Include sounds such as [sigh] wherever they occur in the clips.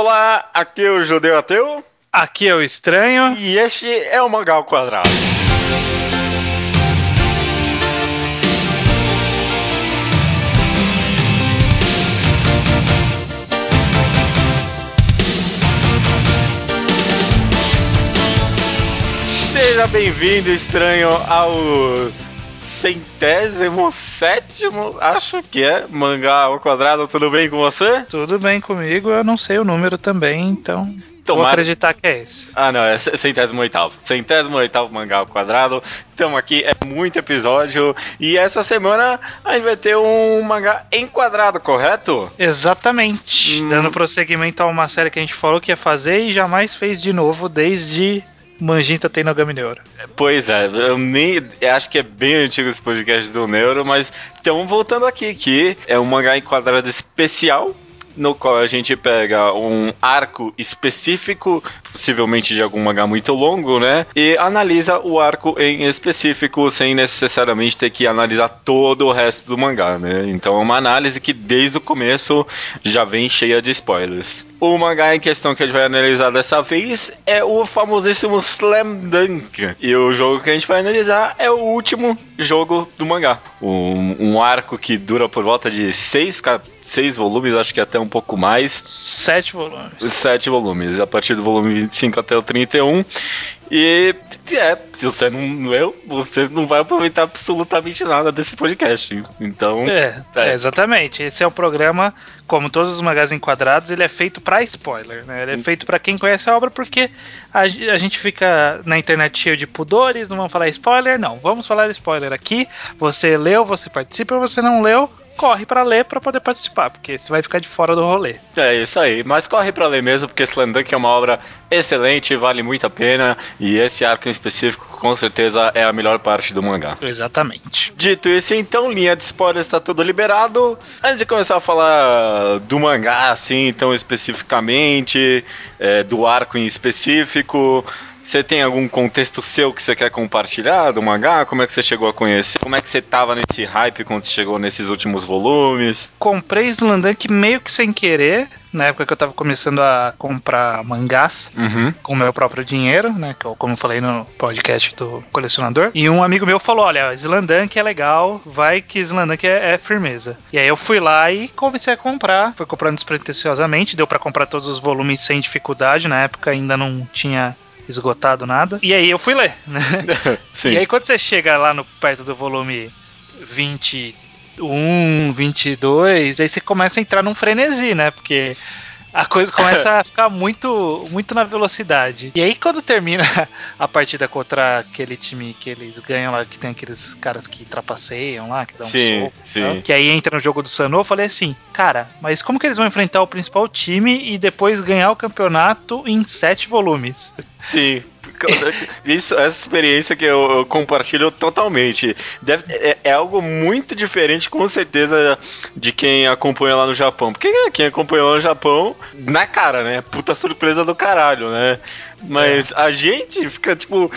Olá, aqui é o Judeu Ateu. Aqui é o Estranho. E este é o Mangal Quadrado. Seja bem-vindo, estranho, ao centésimo sétimo, acho que é, mangá ao quadrado, tudo bem com você? Tudo bem comigo, eu não sei o número também, então Tomara... Vou acreditar que é esse. Ah, não, é centésimo oitavo. Centésimo oitavo mangá ao quadrado. Estamos aqui, é muito episódio. E essa semana a gente vai ter um mangá enquadrado, correto? Exatamente. Hum. Dando prosseguimento a uma série que a gente falou que ia fazer e jamais fez de novo desde Manjinta tem Nogami Neuro. Pois é, eu nem eu acho que é bem antigo esse podcast do Neuro, mas então voltando aqui, que é um mangá enquadrado especial no qual a gente pega um arco específico, possivelmente de algum mangá muito longo, né? E analisa o arco em específico, sem necessariamente ter que analisar todo o resto do mangá, né? Então é uma análise que desde o começo já vem cheia de spoilers. O mangá em questão que a gente vai analisar dessa vez é o famosíssimo Slam Dunk. E o jogo que a gente vai analisar é o último jogo do mangá. Um, um arco que dura por volta de seis, seis volumes, acho que até um pouco mais. Sete volumes. Sete volumes, a partir do volume 25 até o 31. E é, se você não leu, você não vai aproveitar absolutamente nada desse podcast. Então. É, é. é exatamente. Esse é um programa, como todos os magazines enquadrados, ele é feito para spoiler, né? Ele é feito para quem conhece a obra, porque a, a, gente fica na internet cheio de pudores, não vamos falar spoiler, não. Vamos falar spoiler aqui. Você leu, você participa, você não leu, corre para ler para poder participar, porque você vai ficar de fora do rolê. É isso aí, mas corre para ler mesmo, porque Slam Dunk é uma obra excelente, vale muito a pena, e esse arco em específico com certeza é a melhor parte do mangá. Exatamente. Dito isso, então, linha de spoilers está tudo liberado. Antes de começar a falar do mangá, assim, então especificamente, é, do arco em específico, você tem algum contexto seu que você quer compartilhar do mangá? Como é que você chegou a conhecer? Como é que você tava nesse hype quando você chegou nesses últimos volumes? Comprei Slandunk meio que sem querer, na época que eu tava começando a comprar mangás uhum. com o meu próprio dinheiro, né? Que eu, como eu falei no podcast do colecionador. E um amigo meu falou: Olha, Slandunk é legal, vai que Slandunk é, é, firmeza. E aí eu fui lá e comecei a comprar. Fui comprando despretensiosamente, deu para comprar todos os volumes sem dificuldade. Na época ainda não tinha esgotado nada. E aí eu fui ler, né? [laughs] Sim. E aí quando você chega lá no perto do volume 21, 22, aí você começa a entrar num frenesi, né? Porque a coisa começa a ficar muito, muito na velocidade. E aí, quando termina [laughs] a partida contra aquele time que eles ganham lá, que tem aqueles caras que trapaceiam lá, que dão sim, um soco, sim. que aí entra no jogo do Sanô, eu falei assim, cara, mas como que eles vão enfrentar o principal time e depois ganhar o campeonato em sete volumes? Sim. Isso, essa experiência que eu, eu compartilho totalmente. Deve, é, é, algo muito diferente, com certeza, de quem acompanha lá no Japão. Porque quem acompanhou no Japão, na cara, né? Puta surpresa do caralho, né? Mas é. a gente fica, tipo,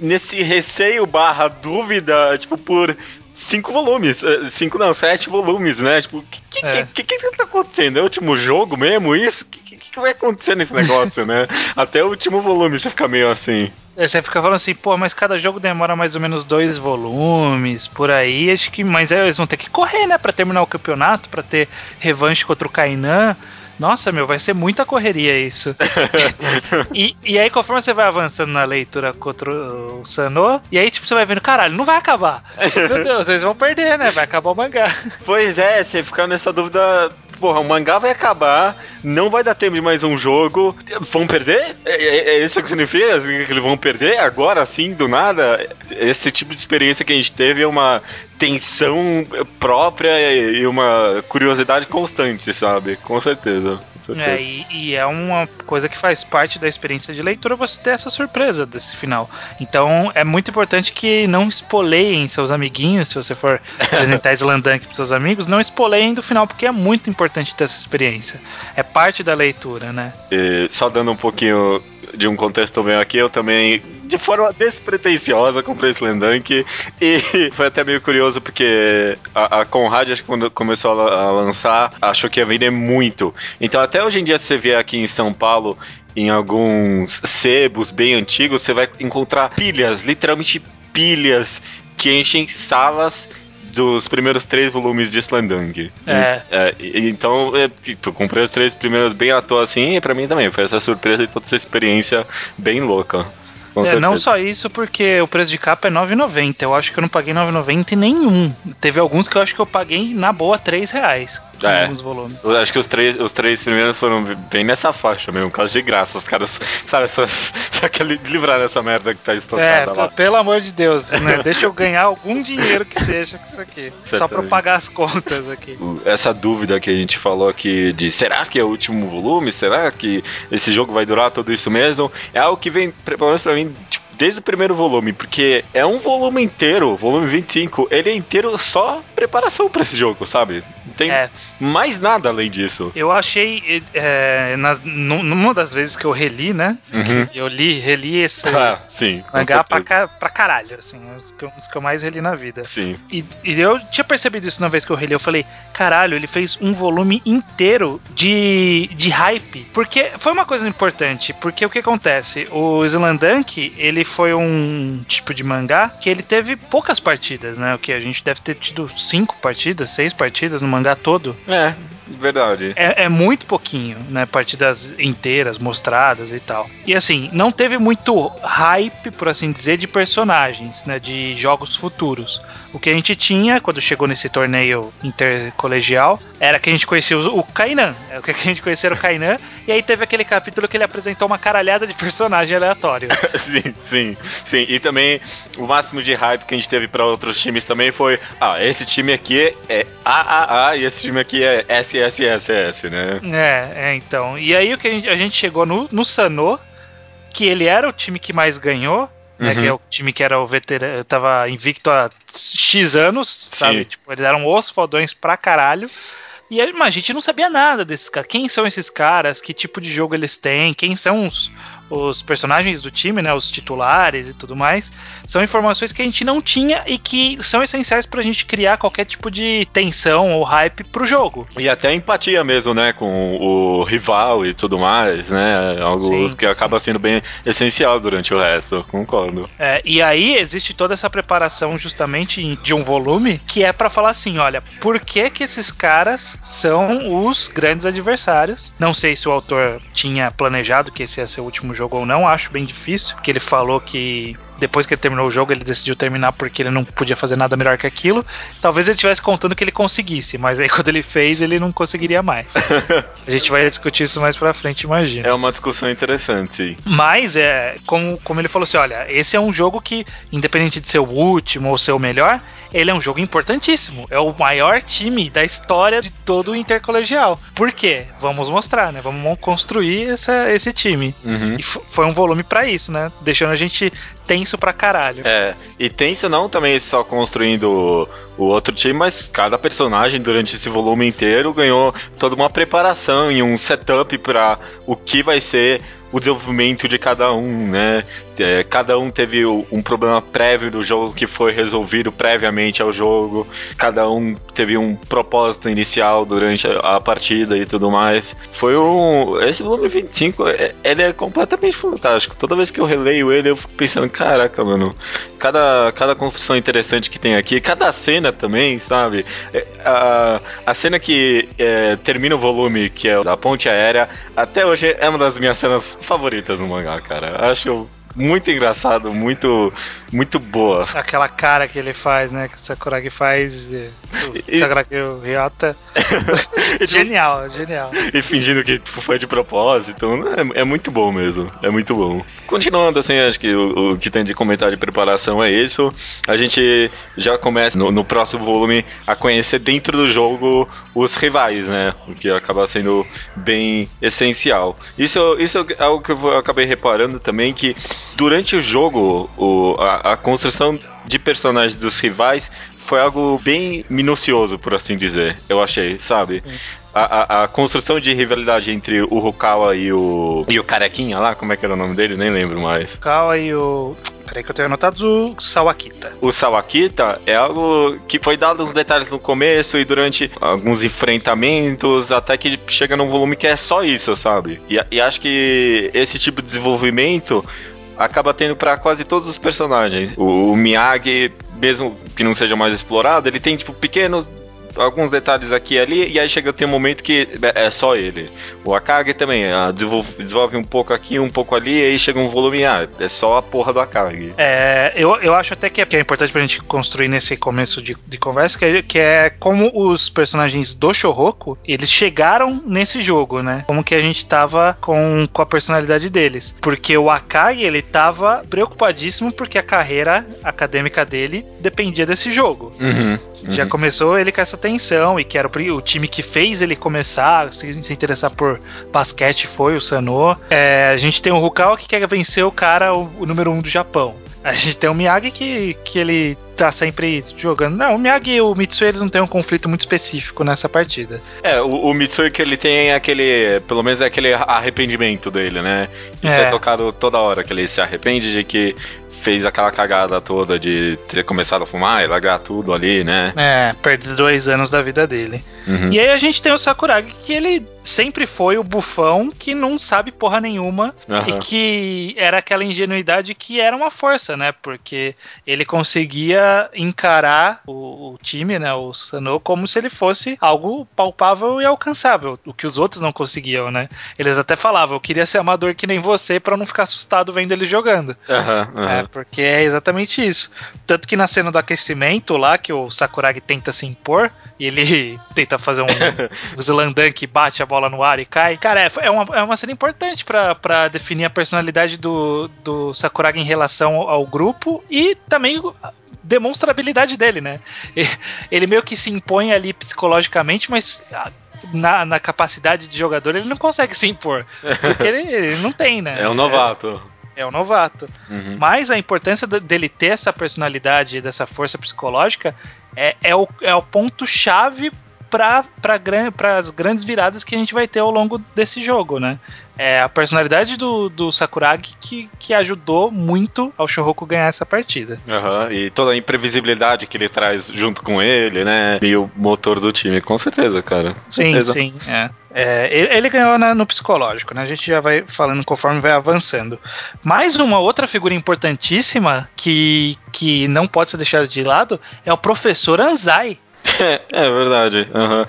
nesse receio barra dúvida, tipo, por cinco volumes. Eh, cinco não, sete volumes, né? Tipo, o que, que, é. que, que, que tá acontecendo? É o último jogo mesmo? Isso? O que, que, vai acontecer nesse negócio, né? Até o último volume você fica meio assim. É, você fica falando assim, pô, mas cada jogo demora mais ou menos dois volumes, por aí, acho que. Mas é, eles vão ter que correr, né, pra terminar o campeonato, pra ter revanche contra o Kainan. Nossa, meu, vai ser muita correria isso. [laughs] e, e aí, conforme você vai avançando na leitura contra o Sanô, e aí, tipo, você vai vendo, caralho, não vai acabar. [laughs] Meu Deus, eles vão perder, né? Vai acabar o mangá. Pois é, você fica nessa dúvida porra, o mangá vai acabar, não vai dar tempo de mais um jogo, vão perder? É, é, é isso que significa? Que eles vão perder agora, assim, do nada? Esse tipo de experiência que a gente teve é uma tensão própria e uma curiosidade constante, sabe? Com certeza. Com certeza. É, e, e, é uma coisa que faz parte da experiência de leitura você ter essa surpresa desse final. Então é muito importante que não espoleiem seus amiguinhos, se você for [laughs] apresentar Slandunk para seus amigos, não espoleiem do final, porque é muito importante ter essa experiência. É parte da leitura, né? E, só dando um pouquinho de um contexto meu aqui, eu também de forma despretensiosa comprei Slam Dunk e [laughs] foi até meio curioso porque a, a Conrad, acho que quando começou a, a lançar, achou que ia vender muito. Então até hoje em dia você vê aqui em São Paulo em alguns sebos bem antigos, você vai encontrar pilhas, literalmente pilhas que enchem salas dos primeiros três volumes de Slandang. É. é então, é, tipo, comprei os três primeiros bem à toa assim, e pra mim também foi essa surpresa e toda essa experiência bem louca. É, não só isso, porque o preço de capa é 9,90. Eu acho que eu não paguei 9,90 em nenhum. Teve alguns que eu acho que eu paguei na boa 3 reais é. alguns volumes. Eu acho que os três, os três primeiros foram bem nessa faixa mesmo, caso de graça. Os caras, sabe, só, [laughs] só quer livrar dessa merda que tá estocada é, lá. Pelo amor de Deus, né? Deixa eu ganhar algum dinheiro que seja com isso aqui. Certamente. Só pra pagar as contas aqui. Essa dúvida que a gente falou aqui de será que é o último volume? Será que esse jogo vai durar tudo isso mesmo? É algo que vem, pelo menos pra mim, tipo, desde o primeiro volume, porque é um volume inteiro, volume 25, ele é inteiro só preparação para esse jogo, sabe? Não tem é. mais nada além disso. Eu achei, é, na, numa das vezes que eu reli, né? Uhum. Eu li, reli esse ah, sim, mangá pra, pra caralho, assim, os que, os que eu mais reli na vida. Sim. E, e, eu tinha percebido isso na vez que eu reli, eu falei, caralho, ele fez um volume inteiro de, de hype. Porque foi uma coisa importante, porque o que acontece? O Slandunk, ele foi um tipo de mangá que ele teve poucas partidas, né? O que a gente deve ter tido cinco partidas, seis partidas no mangá todo. É, verdade. É, é muito pouquinho, né? Partidas inteiras, mostradas e tal. E assim, não teve muito hype, por assim dizer, de personagens, né? De jogos futuros. O que a gente tinha quando chegou nesse torneio intercolegial era que a gente conhecia o, Kainan. É o que a gente conhecia era o Kainan. [laughs] E aí teve aquele capítulo que ele apresentou uma caralhada de personagem aleatório. [laughs] sim, sim, sim. E também o máximo de hype que a gente teve para outros times também foi: ah, esse time aqui é AAA e esse time aqui é SSSS, né? É, é então. E aí o que a gente, a gente chegou no, no Sanô, que ele era o time que mais ganhou né, que é uhum. o time que era o veterano, tava invicto há X anos, sabe? Tipo, eles eram os fodões pra caralho. E aí, mas a gente não sabia nada desses caras. Quem são esses caras? Que tipo de jogo eles têm? Quem são os, os personagens do time, né, os titulares e tudo mais, são informações que a gente não tinha e que são essenciais pra gente criar qualquer tipo de tensão ou hype pro jogo. E até empatia mesmo, né, com o rival e tudo mais, né, algo sim, que sim. acaba sendo bem essencial durante o resto, concordo. É, e aí existe toda essa preparação justamente de um volume que é para falar assim, olha, por que que esses caras são os grandes adversários? Não sei se o autor tinha planejado que esse ia ser o último jogo ou não, acho bem difícil, que ele falou que depois que ele terminou o jogo, ele decidiu terminar porque ele não podia fazer nada melhor que aquilo. Talvez ele estivesse contando que ele conseguisse, mas aí [laughs] quando ele fez, ele não conseguiria mais. [laughs] a gente vai discutir isso mais pra frente, imagina. É uma discussão interessante, sim. Mas, é, como, como ele falou assim: olha, esse é um jogo que, independente de ser o último ou ser o melhor, ele é um jogo importantíssimo. É o maior time da história de todo o intercolegial. Por quê? Vamos mostrar, né? Vamos construir essa, esse time. Uhum. E foi um volume para isso, né? Deixando a gente tenso pra caralho. É, e tenso não também só construindo o outro time, mas cada personagem durante esse volume inteiro ganhou toda uma preparação e um setup para o que vai ser o desenvolvimento de cada um, né? É, cada um teve um problema prévio do jogo que foi resolvido previamente ao jogo, cada um teve um propósito inicial durante a, partida e tudo mais. Foi um. Esse volume 25, é, ele é completamente fantástico. Toda vez que eu releio ele, eu fico pensando, caraca, mano, cada, cada construção interessante que tem aqui, cada cena também, sabe? É, a, a cena que é, termina o volume, que é da ponte aérea, até hoje é uma das minhas cenas favoritas no mangá, cara. Acho muito engraçado, muito muito boa. Aquela cara que ele faz, né? Que o Sakuragi faz. O Sakuragi Ryota. [laughs] genial, genial. E fingindo que tipo, foi de propósito. É, é, muito bom mesmo. É muito bom. Continuando, assim, acho que o, o, que tem de comentário de preparação é isso. A gente já começa no, no, próximo volume a conhecer dentro do jogo os rivais, né? O que acaba sendo bem essencial. Isso, isso é algo que eu acabei reparando também que durante o jogo, o, a, a construção de personagens dos rivais foi algo bem minucioso, por assim dizer. Eu achei, sabe? a, a, a, construção de rivalidade entre o Rukawa e o. e o Carequinha lá, como é que era o nome dele? Nem lembro mais. Rukawa e o. Peraí que eu tenho anotado o Sawakita. O Sawakita é algo que foi dado uns detalhes no começo e durante alguns enfrentamentos, até que chega num volume que é só isso, sabe? E, e acho que esse tipo de desenvolvimento acaba tendo para quase todos os personagens. O, o Miyagi, mesmo que não seja mais explorado, ele tem tipo pequenos alguns detalhes aqui e ali, e aí chega tem um momento que é só ele. O Akagi também, ah, desenvolve, desenvolve, um pouco aqui, um pouco ali, e aí chega um volume, ah, é só a porra do Akagi. É, eu, eu acho até que é, que é importante pra gente construir nesse começo de, de conversa, que é, que é como os personagens do Shoroku, eles chegaram nesse jogo, né? Como que a gente tava com, com a personalidade deles. Porque o Akagi, ele tava preocupadíssimo porque a carreira acadêmica dele dependia desse jogo. Uhum, uhum. Já começou ele com essa atenção e que era o, time que fez ele começar a se, se, interessar por basquete foi o Sanô. É, a gente tem o Rukawa que quer vencer o cara, o, o número um do Japão. A gente tem o Miyagi que, que ele tá sempre jogando. Não, o Miyagi e o Mitsui eles não têm um conflito muito específico nessa partida. É, o, o Mitsui que ele tem é aquele, pelo menos é aquele arrependimento dele, né? Isso é. é tocado toda hora, que ele se arrepende de que fez aquela cagada toda de ter começado a fumar e largar tudo ali, né? É, perdeu dois anos da vida dele. Uhum. E aí a gente tem o Sakuragi, que ele sempre foi o bufão que não sabe porra nenhuma uhum. e que era aquela ingenuidade que era uma força, né? Porque ele conseguia encarar o, o time, né? O Sano, como se ele fosse algo palpável e alcançável, o que os outros não conseguiam, né? Eles até falavam, eu queria ser amador que nem você para não ficar assustado vendo ele jogando. Uhum, é, porque é exatamente isso. Tanto que na cena do aquecimento lá, que o Sakuragi tenta se impor, e ele [laughs] tenta fazer um, [laughs] um Slandan que bate a bola no ar e cai. Cara, é, é, uma, é uma cena importante para definir a personalidade do, do Sakuragi em relação ao grupo e também demonstra a habilidade dele, né? Ele meio que se impõe ali psicologicamente, mas na, na capacidade de jogador ele não consegue se impor. Porque ele, ele não tem, né? É um novato. É, é um novato. Uhum. Mas a importância dele ter essa personalidade, dessa força psicológica, é, é o, é o ponto-chave para pra, as grandes viradas que a gente vai ter ao longo desse jogo, né? É a personalidade do, do Sakuragi que, que ajudou muito ao Shouhoku ganhar essa partida. Uhum, e toda a imprevisibilidade que ele traz junto com ele, né? E o motor do time, com certeza, cara. sim, certeza. sim, é. É, ele, ele, ganhou na, no psicológico, né? A gente já vai falando conforme vai avançando. Mais uma outra figura importantíssima que, que não pode ser deixada de lado é o professor Anzai. É, [laughs] é verdade. Uhum.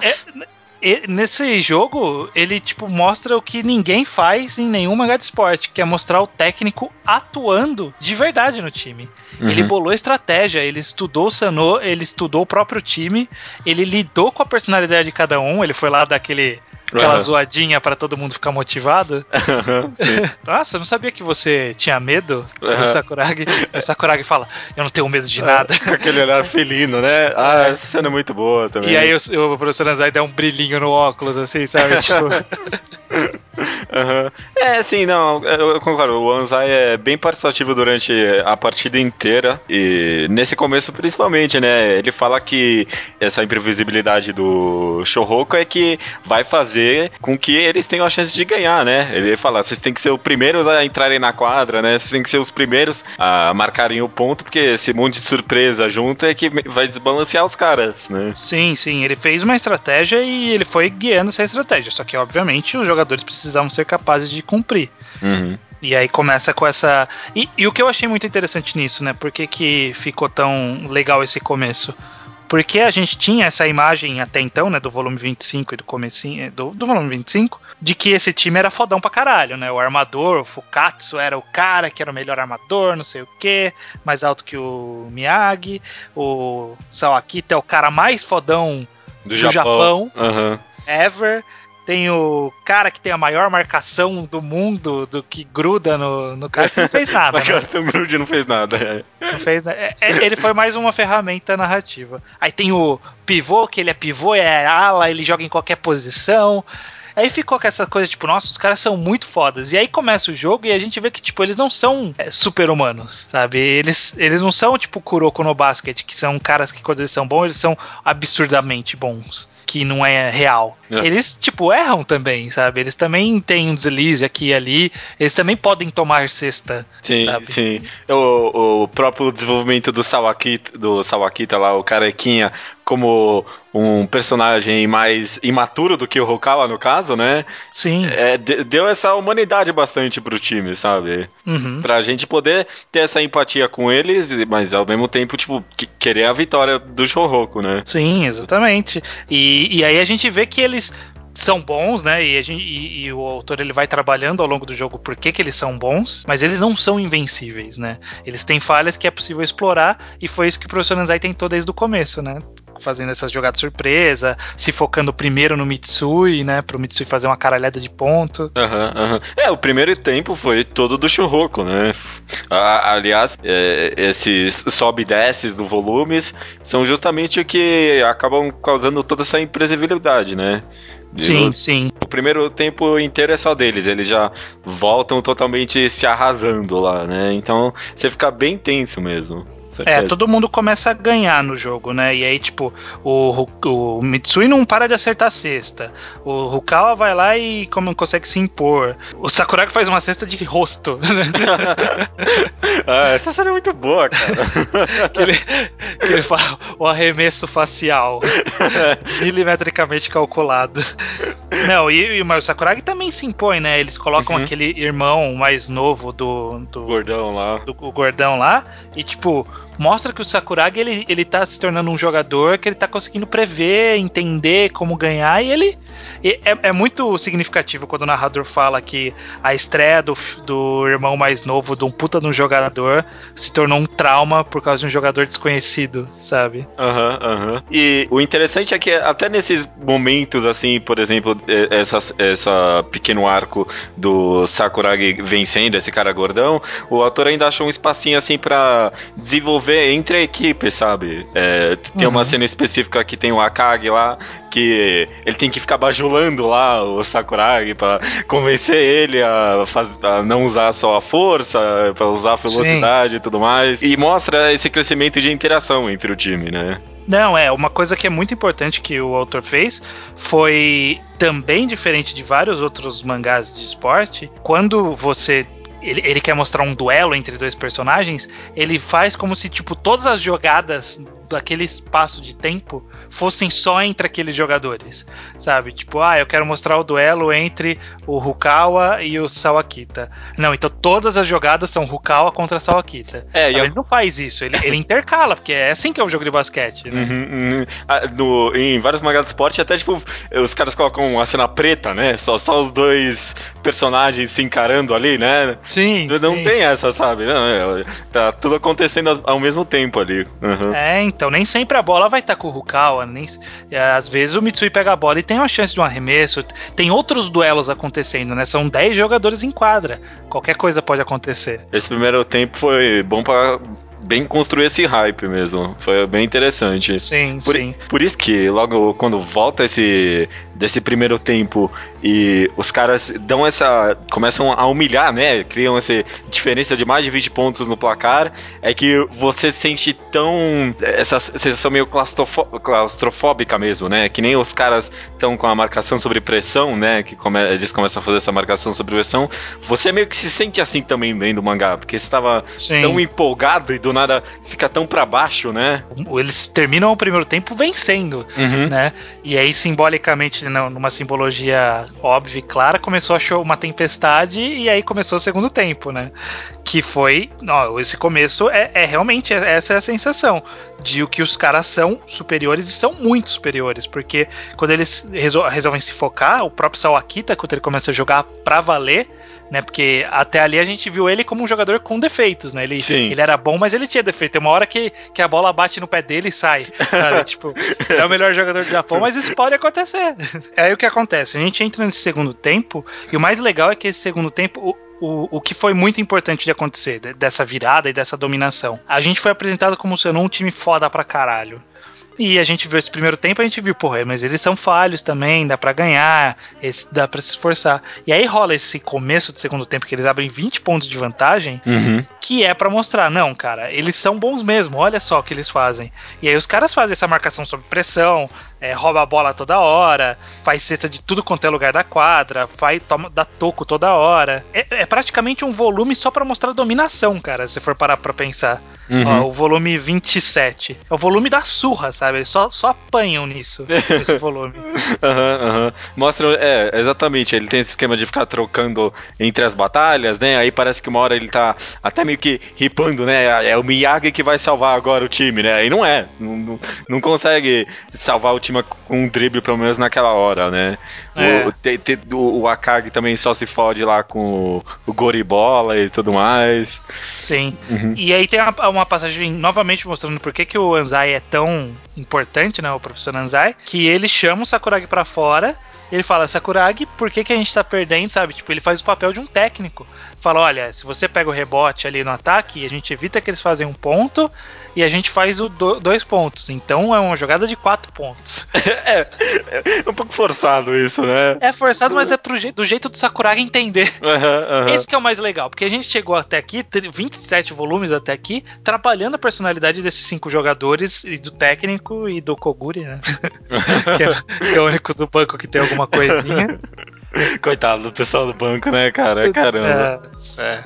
É, nesse jogo, ele tipo mostra o que ninguém faz em nenhum mangá de esporte, que é mostrar o técnico atuando de verdade no time. Uhum. Ele bolou estratégia, ele estudou o Sanô, ele estudou o próprio time, ele lidou com a personalidade de cada um, ele foi lá daquele Aquela uhum. zoadinha para todo mundo ficar motivado. [laughs] Nossa, eu não sabia que você tinha medo uhum. do Sakuragi. O Sakuragi fala, eu não tenho medo de nada. [laughs] Aquele olhar felino, né? Ah, essa cena é muito boa também. E aí o, o professor Anzai dá um brilhinho no óculos, assim, sabe? [laughs] tipo... Uhum. É, sim, não, eu concordo. O Anzai é bem participativo durante a partida inteira e nesse começo principalmente, né? Ele fala que essa imprevisibilidade do Shouhoku é que vai fazer com que eles tenham a chance de ganhar, né? Ele fala, vocês têm que ser os primeiros a entrarem na quadra, né? Vocês têm que ser os primeiros a marcarem o ponto, porque esse monte de surpresa junto é que vai desbalancear os caras, né? Sim, sim. Ele fez uma estratégia e ele foi guiando essa estratégia. Só que, obviamente, os jogadores precisavam ser capazes de cumprir. Uhum. E aí começa com essa. E, e, o que eu achei muito interessante nisso, né? Por que, que ficou tão legal esse começo? Porque a gente tinha essa imagem até então, né, do volume 25 e do comecinho, do, do volume 25, de que esse time era fodão pra caralho, né? O armador, o Fukatsu era o cara que era o melhor armador, não sei o que, mais alto que o Miyagi, o Sawakita é o cara mais fodão do, do Japão, Japão uhum. ever. Tem o cara que tem a maior marcação do mundo, do que gruda no, no cara, que não fez [laughs] nada. Né? marcação né? grude não fez nada. É. Não fez nada. É, é, ele foi mais uma ferramenta narrativa. Aí tem o pivô, que ele é pivô, é ala, ele joga em qualquer posição. Aí ficou com essa coisa, tipo, nossa, os caras são muito fodas. E aí começa o jogo e a gente vê que, tipo, eles não são é, super-humanos, sabe? Eles, eles não são, tipo, Kuroko no basquete, que são caras que quando eles são bons, eles são absurdamente bons que não é real. É. Eles, tipo, erram também, sabe? Eles também têm um deslize aqui e ali. Eles também podem tomar cesta. Sim, sabe? sim. O, o próprio desenvolvimento do Sawakita, do Sawakita lá, o carequinha, como um personagem mais imaturo do que o Hokawa, no caso, né? Sim. É, deu essa humanidade bastante pro time, sabe? Uhum. Pra gente poder ter essa empatia com eles, mas ao mesmo tempo, tipo, querer a vitória do Shouhoku, né? Sim, exatamente. E, e aí a gente vê que eles são bons, né? E, gente, e, e, o autor ele vai trabalhando ao longo do jogo por que, que eles são bons, mas eles não são invencíveis, né? Eles têm falhas que é possível explorar e foi isso que o professor Nanzai tentou desde o começo, né? Fazendo essas jogadas surpresa, se focando primeiro no Mitsui, né? Pro Mitsui fazer uma caralhada de ponto. Uhum, uhum. É, o primeiro tempo foi todo do Churroco, né? aliás, é, esses sobe e desces do volumes são justamente o que acabam causando toda essa imprevisibilidade, né? Sim, no, sim. O primeiro tempo inteiro é só deles, eles já voltam totalmente se arrasando lá, né? Então você fica bem tenso mesmo. É, todo mundo começa a ganhar no jogo, né? E aí, tipo, o, o Mitsui não para de acertar a cesta. O Rukawa vai lá e como consegue se impor. O Sakuragi faz uma cesta de rosto. [laughs] ah, essa cena é muito boa, cara. [laughs] que, ele, que ele fala o arremesso facial. [laughs] milimetricamente calculado. Não, e, e mas o Sakuragi também se impõe, né? Eles colocam uhum. aquele irmão mais novo do, do. Gordão lá. Do, do gordão lá. E, tipo, mostra que o Sakuragi ele, ele tá se tornando um jogador que ele tá conseguindo prever, entender como ganhar, e ele e é, é, muito significativo quando o narrador fala que a estreia do, do irmão mais novo de um puta de um jogador se tornou um trauma por causa de um jogador desconhecido, sabe? Aham, uhum, aham. Uhum. E o interessante é que até nesses momentos, assim, por exemplo, essa, essa pequeno arco do Sakuragi vencendo esse cara gordão, o autor ainda achou um espacinho assim para desenvolver entre a equipe, sabe? É, tem uhum. uma cena específica que tem o Akagi lá, que ele tem que ficar bajulando lá o Sakuragi para convencer ele a, faz, a, não usar só a força, para usar a velocidade Sim. e tudo mais. E mostra esse crescimento de interação entre o time, né? Não, é, uma coisa que é muito importante que o autor fez foi também diferente de vários outros mangás de esporte, quando você ele, ele, quer mostrar um duelo entre dois personagens, ele faz como se, tipo, todas as jogadas daquele espaço de tempo fossem só entre aqueles jogadores, sabe? Tipo, ah, eu quero mostrar o duelo entre o Rukawa e o Sawakita. Não, então todas as jogadas são Rukawa contra Sawakita. É, eu... Ele não faz isso, ele, ele intercala, porque é assim que é o jogo de basquete, né? Uhum, uhum. Ah, no, em vários mangás de esporte, até tipo, os caras colocam a cena preta, né? Só, só os dois personagens se encarando ali, né? Sim. Não sim. tem essa, sabe? Não, é, tá tudo acontecendo ao mesmo tempo ali. Uhum. É, então nem sempre a bola vai estar tá com o Rukawa, nem, às vezes o Mitsui pega a bola e tem uma chance de um arremesso, tem outros duelos acontecendo, né? São 10 jogadores em quadra. Qualquer coisa pode acontecer. Esse primeiro tempo foi bom para bem construir esse hype mesmo. Foi bem interessante. Sim, por, sim. Por isso que logo quando volta esse desse primeiro tempo e os caras dão essa começam a humilhar, né? Criam essa diferença de mais de 20 pontos no placar, é que você sente tão essa sensação meio claustrofóbica mesmo, né? Que nem os caras estão com a marcação sobre pressão, né? Que come, eles começam a fazer essa marcação sobre pressão. Você meio que se sente assim também lendo o mangá, porque você estava tão empolgado e do nada fica tão para baixo, né? Eles terminam o primeiro tempo vencendo, uhum. né? E aí simbolicamente numa simbologia óbvia e clara, começou a uma tempestade e aí começou o segundo tempo, né? Que foi, ó, esse começo é, é realmente essa é a sensação de o que os caras são superiores e são muito superiores, porque quando eles resol resolvem se focar, o próprio Sawakita, quando ele começa a jogar pra valer, né? Porque até ali a gente viu ele como um jogador com defeitos, né? Ele, ele era bom, mas ele tinha defeito. Tem uma hora que, que a bola bate no pé dele e sai. [laughs] tipo, é o melhor jogador do Japão, mas isso pode acontecer. [laughs] É aí o que acontece. A gente entra nesse segundo tempo, e o mais legal é que esse segundo tempo. O, o, o que foi muito importante de acontecer, dessa virada e dessa dominação. A gente foi apresentado como sendo um time foda pra caralho E a gente viu esse primeiro tempo, a gente viu, porra, mas eles são falhos também, dá para ganhar, dá para se esforçar. E aí rola esse começo do segundo tempo que eles abrem 20 pontos de vantagem, uhum. Que é para mostrar, não, cara, eles são bons mesmo, olha só o que eles fazem. E aí os caras fazem essa marcação sob pressão, é, rouba a bola toda hora, faz cesta de tudo quanto é lugar da quadra, faz, toma, dá toco toda hora. É, é praticamente um volume só para mostrar dominação, cara, se for parar pra pensar. Uhum. Ó, o volume 27. É o volume da surra, sabe? Eles só, só apanham nisso, [laughs] nesse volume. Aham, uhum. Uhum. Mostra, é, exatamente. Ele tem esse esquema de ficar trocando entre as batalhas, né? Aí parece que uma hora ele tá até meio que ripando, né? É o Miyagi que vai salvar agora o time, né? Aí não é. Não, não, não consegue salvar o time com um drible, pelo menos naquela hora, né? É. O, te, te, o, o, Akagi também só se fode lá com o, o Goribola e tudo mais. Sim. Uhum. E aí tem uma, uma, passagem novamente mostrando por que, que o Anzai é tão importante, né? O professor Anzai, que ele chama o Sakuragi para fora ele fala, Sakuragi, por que, que a gente tá perdendo, sabe? Tipo, ele faz o papel de um técnico. Fala, olha, se você pega o rebote ali no ataque, a gente evita que eles fazem um ponto e a gente faz o do, dois pontos. Então é uma jogada de quatro pontos. [laughs] é, é um pouco forçado isso, né? É forçado, mas é pro, do jeito do Sakuragi entender. [laughs] Uhum, uhum. Esse que é o mais legal, porque a gente chegou até aqui, 27 volumes até aqui, trabalhando a personalidade desses cinco jogadores, e do técnico e do Koguri, né? [laughs] que, é, que é o único do banco que tem alguma coisinha. Coitado do pessoal do banco, né, cara? Caramba. É, é.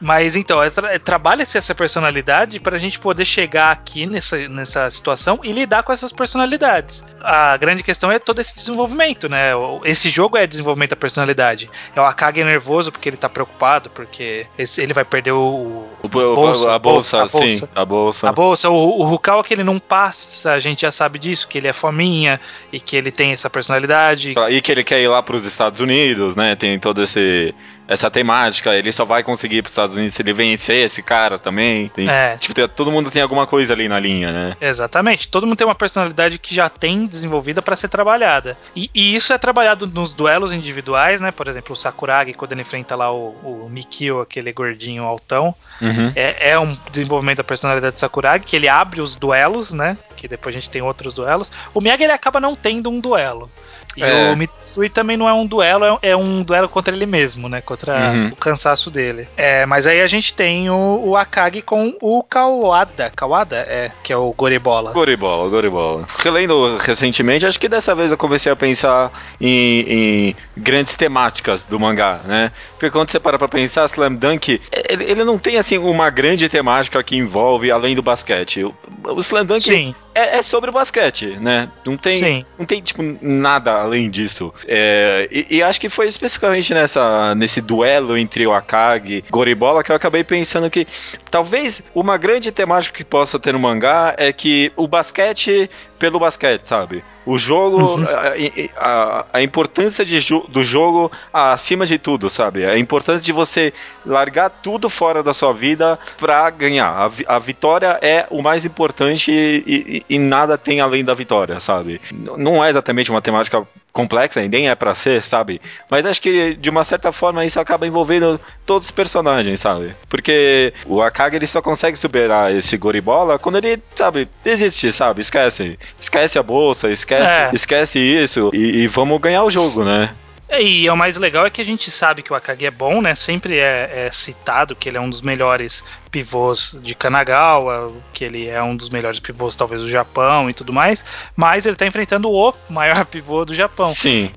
Mas então, é tra trabalha-se essa personalidade para a gente poder chegar aqui nessa, nessa situação e lidar com essas personalidades. A grande questão é todo esse desenvolvimento, né? Esse jogo é desenvolvimento da personalidade. É o Akagi nervoso porque ele tá preocupado, porque esse, ele vai perder o. o bolsa, a, bolsa, a bolsa, sim. A bolsa. A bolsa. O, o Rukawa que ele não passa, a gente já sabe disso, que ele é fominha e que ele tem essa personalidade. E que ele quer ir lá para os Estados Unidos, né? Tem todo esse essa temática. Ele só vai conseguir para os Estados Unidos se ele vencer esse cara também. Tem, é. Tipo, tem, todo mundo tem alguma coisa ali na linha, né? Exatamente. Todo mundo tem uma personalidade que já tem desenvolvida para ser trabalhada. E, e, isso é trabalhado nos duelos individuais, né? Por exemplo, o Sakuragi, quando ele enfrenta lá o, o Mikio, aquele gordinho altão, uhum. é, é um desenvolvimento da personalidade do Sakuragi, que ele abre os duelos, né? Que depois a gente tem outros duelos. O Miyagi, ele acaba não tendo um duelo. E é. o Mitsui também não é um duelo, é, é um duelo contra ele mesmo, né? Contra uhum. o cansaço dele. É, mas aí a gente tem o, o Akagi com o Kawada. Kawada? É, que é o Goribola. Goribola, Goribola. Relendo recentemente, acho que dessa vez eu comecei a pensar em, em grandes temáticas do mangá, né? Porque quando você para pra pensar, Slam Dunk, ele, ele não tem assim uma grande temática que envolve além do basquete. O, o Slam Dunk é, é, sobre o basquete, né? Não tem, Sim. não tem tipo nada além disso. É, e, e, acho que foi especificamente nessa, nesse duelo entre o Akagi e Goribola que eu acabei pensando que talvez uma grande temática que possa ter no mangá é que o basquete pelo basquete, sabe? O jogo, uhum. a, a, a, importância de, do jogo acima de tudo, sabe? A importância de você largar tudo fora da sua vida pra ganhar. A, a vitória é o mais importante e, e, e, nada tem além da vitória, sabe? Não é exatamente uma temática complexa, nem é para ser, sabe? Mas acho que de uma certa forma isso acaba envolvendo todos os personagens, sabe? Porque o Akagi ele só consegue superar esse Goribola quando ele, sabe, desiste, sabe? Esquece. Esquece a bolsa, esquece, é. esquece isso e, e vamos ganhar o jogo, né? É, e o mais legal é que a gente sabe que o Akagi é bom, né? Sempre é, é, citado que ele é um dos melhores pivôs de Kanagawa, que ele é um dos melhores pivôs talvez do Japão e tudo mais, mas ele tá enfrentando o maior [laughs] pivô do Japão. Sim.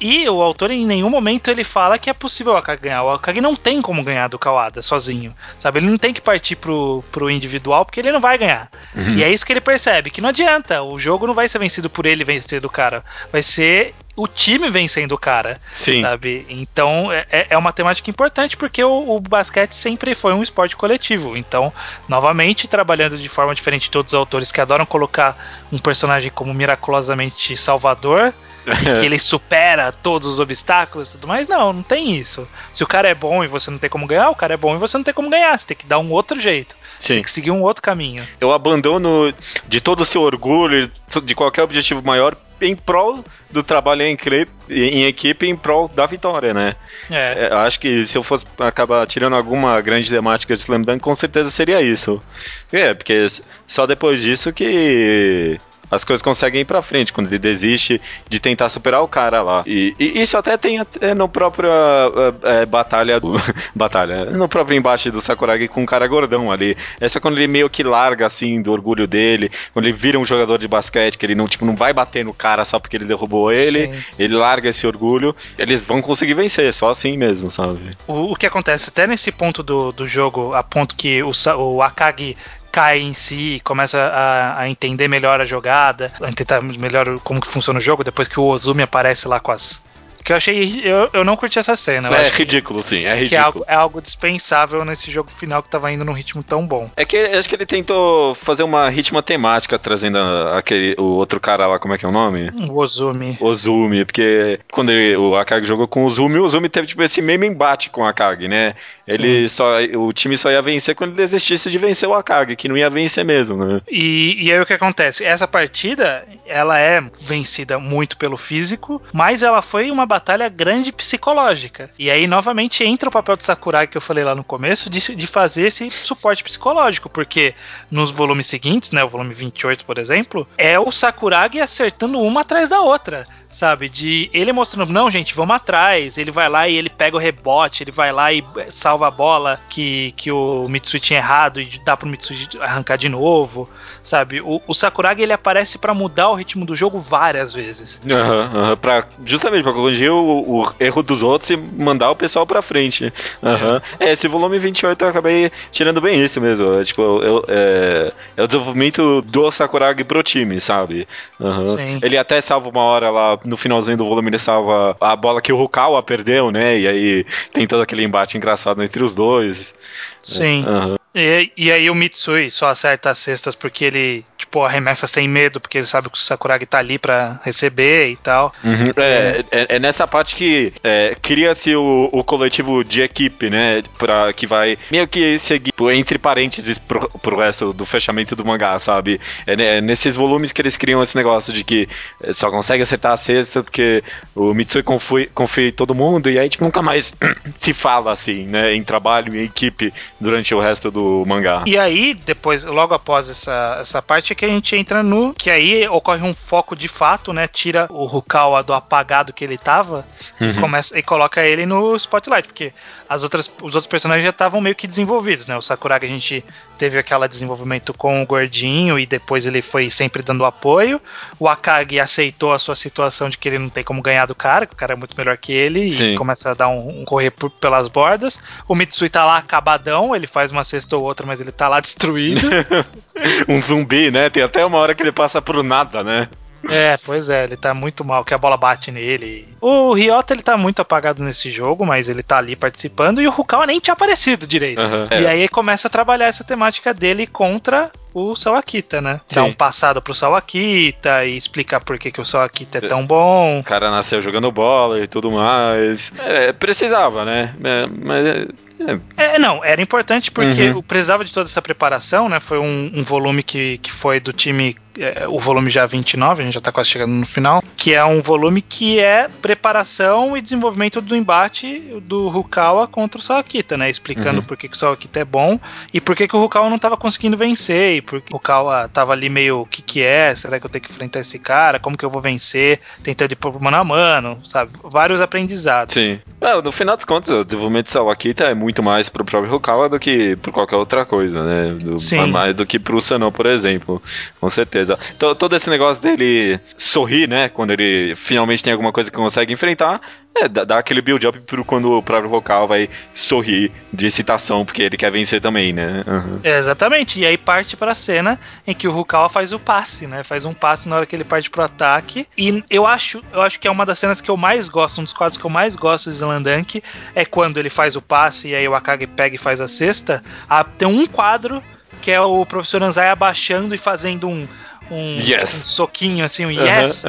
E o autor em nenhum momento ele fala que é possível o Akagi ganhar. O Akagi não tem como ganhar do Kawada sozinho, sabe? Ele não tem que partir pro, pro individual porque ele não vai ganhar. Uhum. E é isso que ele percebe, que não adianta, o jogo não vai ser vencido por ele vencer do cara, vai ser o time vencendo o cara. Sim. Sabe? Então é, é, é uma temática importante porque o, o, basquete sempre foi um esporte coletivo. Então, novamente, trabalhando de forma diferente de todos os autores que adoram colocar um personagem como miraculosamente salvador. [laughs] que ele supera todos os obstáculos e tudo mais. Não, não tem isso. Se o cara é bom e você não tem como ganhar, o cara é bom e você não tem como ganhar. Você tem que dar um outro jeito. Sim. Tem que seguir um outro caminho. Eu abandono de todo o seu orgulho, de qualquer objetivo maior, em prol do trabalho em, em equipe, em prol da vitória, né? É. é. Acho que se eu fosse acabar tirando alguma grande temática de Slam Dunk, com certeza seria isso. É, porque só depois disso que as coisas conseguem ir pra frente, quando ele desiste de tentar superar o cara lá. E, e isso até tem até no próprio é, batalha do, [laughs] batalha, no próprio embate do Sakuragi com o cara gordão ali. Essa é quando ele meio que larga assim do orgulho dele, quando ele vira um jogador de basquete, que ele não tipo não vai bater no cara só porque ele derrubou ele, Sim. ele larga esse orgulho, eles vão conseguir vencer, só assim mesmo, sabe? O, o que acontece até nesse ponto do, do jogo, a ponto que o, o Akagi cai em si, começa a, a, entender melhor a jogada, a tentar melhor como que funciona o jogo, depois que o Ozumi aparece lá com as que eu achei. Eu, eu não curti essa cena. É ridículo, sim. É ridículo. Que é algo, é algo dispensável nesse jogo final que tava indo num ritmo tão bom. É que acho que ele tentou fazer uma ritmo temática, trazendo aquele, o outro cara lá, como é que é o nome? O Ozumi. Ozumi, porque quando ele, o Akagi jogou com o Ozumi, o Ozumi teve tipo esse mesmo embate com o Akagi, né? Ele sim. só. O time só ia vencer quando ele desistisse de vencer o Akagi, que não ia vencer mesmo, né? E, e aí o que acontece? Essa partida, ela é vencida muito pelo físico, mas ela foi uma batalha grande psicológica. E aí, novamente, entra o papel do Sakurai que eu falei lá no começo, de, de fazer esse suporte psicológico, porque nos volumes seguintes, né, o volume 28, por exemplo, é o Sakuragi acertando uma atrás da outra sabe? De ele mostrando, não, gente, vamos atrás. Ele vai lá e ele pega o rebote, ele vai lá e salva a bola que, que o Mitsui tinha errado e dá pro Mitsui arrancar de novo, sabe? O, o Sakuragi ele aparece para mudar o ritmo do jogo várias vezes. Aham, uhum, pra, justamente pra corrigir o, o, erro dos outros e mandar o pessoal pra frente. Uhum. É, esse volume 28 eu acabei tirando bem isso mesmo. É, tipo, eu, é, é o desenvolvimento do Sakuragi pro time, sabe? Uhum. Ele até salva uma hora lá no finalzinho do volume ele salva a bola que o Rukawa perdeu, né? E aí tem todo aquele embate engraçado entre os dois. Sim. Uhum. E, e aí o Mitsui só acerta as cestas porque ele, tipo, arremessa sem medo, porque ele sabe que o Sakuragi tá ali pra receber e tal. Uhum. É, é, é, nessa parte que é, cria-se o, o, coletivo de equipe, né? Pra, que vai meio que seguir entre parênteses pro, pro resto do fechamento do mangá, sabe? É, é nesses volumes que eles criam esse negócio de que é, só consegue acertar a cesta porque o Mitsui confia, confia em todo mundo e aí, tipo, nunca mais [clears throat] se fala assim, né? Em trabalho, em equipe durante o resto do mangá. E aí, depois, logo após essa, essa parte, é que a gente entra no. Que aí ocorre um foco de fato, né? Tira o Rukawa do apagado que ele tava uhum. e, começa, e coloca ele no spotlight, porque as outras, os outros personagens já estavam meio que desenvolvidos, né? O Sakuragi a gente teve aquele desenvolvimento com o gordinho e depois ele foi sempre dando apoio. O Akagi aceitou a sua situação de que ele não tem como ganhar do cara, que o cara é muito melhor que ele Sim. e começa a dar um, um correr por, pelas bordas. O Mitsui tá lá acabadão, ele faz uma cesta ou outra, mas ele tá lá destruído. [laughs] um zumbi, né? Tem até uma hora que ele passa por nada, né? É, pois é, ele tá muito mal, que a bola bate nele. O Ryota, ele tá muito apagado nesse jogo, mas ele tá ali participando, e o Rukawa nem tinha aparecido direito. Uhum, e é. aí começa a trabalhar essa temática dele contra o Sawakita, né? Sim. Dá um passado pro Sawakita e explicar por que, que o Sawakita é tão bom. O cara nasceu jogando bola e tudo mais. É, precisava, né? É, mas é. é. não, era importante porque uhum. precisava de toda essa preparação, né? Foi um, um volume que, que foi do time é, o volume já 29, a gente já tá quase chegando no final, que é um volume que é preparação e desenvolvimento do embate do Rukawa contra o Sawakita, né? Explicando uhum. por que, que o Sawakita é bom e por que, que o Rukawa não tava conseguindo vencer, e por que o Rukawa tava ali meio, o que que é? Será que eu tenho que enfrentar esse cara? Como que eu vou vencer? Tentando ir pro mano a mano, sabe? Vários aprendizados. Sim. É, no final das contas, o desenvolvimento do Sawakita é muito mais pro próprio Rukawa do que por qualquer outra coisa, né? Do, Sim. Mais do que pro Sanô, por exemplo. Com certeza certeza. Todo esse negócio dele sorrir, né? Quando ele finalmente tem alguma coisa que consegue enfrentar, é, dá, aquele build-up pro quando o próprio vocal vai sorrir de excitação, porque ele quer vencer também, né? Uhum. É, exatamente. E aí parte pra cena em que o Rukawa faz o passe, né? Faz um passe na hora que ele parte pro ataque. E eu acho, eu acho que é uma das cenas que eu mais gosto, um dos quadros que eu mais gosto de Zelandank, é quando ele faz o passe e aí o Akagi pega e faz a cesta. Ah, tem um quadro que é o professor Anzai abaixando e fazendo um, um, yes. um soquinho, assim, um yes.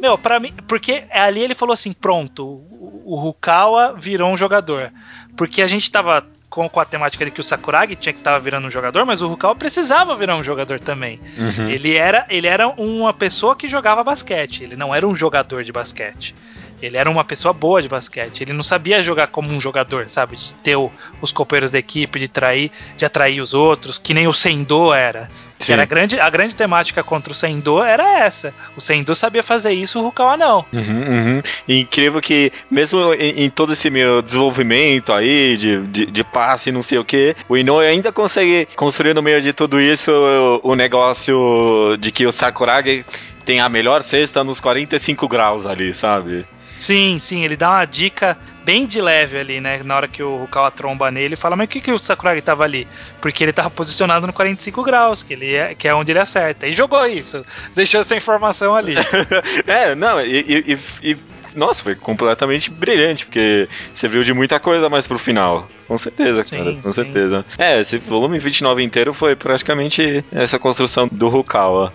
Meu, para mim, porque ali ele falou assim: pronto, o, o Rukawa virou um jogador. Porque a gente tava com, com a temática de que o Sakuragi tinha que estar virando um jogador, mas o Rukawa precisava virar um jogador também. Uhum. Ele, era, ele era uma pessoa que jogava basquete, ele não era um jogador de basquete. Ele era uma pessoa boa de basquete. Ele não sabia jogar como um jogador, sabe? De ter o, os companheiros da equipe, de trair, de atrair os outros, que nem o Sendo era. Que era a grande, a grande temática contra o Sendo era essa. O Sendo sabia fazer isso, o Rukawa não. Uhum, uhum. E incrível que, mesmo em, em, todo esse meu desenvolvimento aí, de, de, de passe e não sei o que, o Inoue ainda consegue construir no meio de tudo isso o, o negócio de que o Sakuragi tem a melhor cesta nos 45 graus ali, sabe? Sim, sim, ele dá uma dica bem de leve ali, né? Na hora que o Rukawa tromba nele, fala, mas o que, que o Sakuragi tava ali? Porque ele tava posicionado no 45 graus, que, ele é, que é onde ele acerta. E jogou isso, deixou essa informação ali. [laughs] é, não, e, e, e, nossa, foi completamente brilhante, porque você viu de muita coisa mais pro final. Com certeza, sim, cara, com sim. certeza. É, esse volume 29 inteiro foi praticamente essa construção do Rukawa.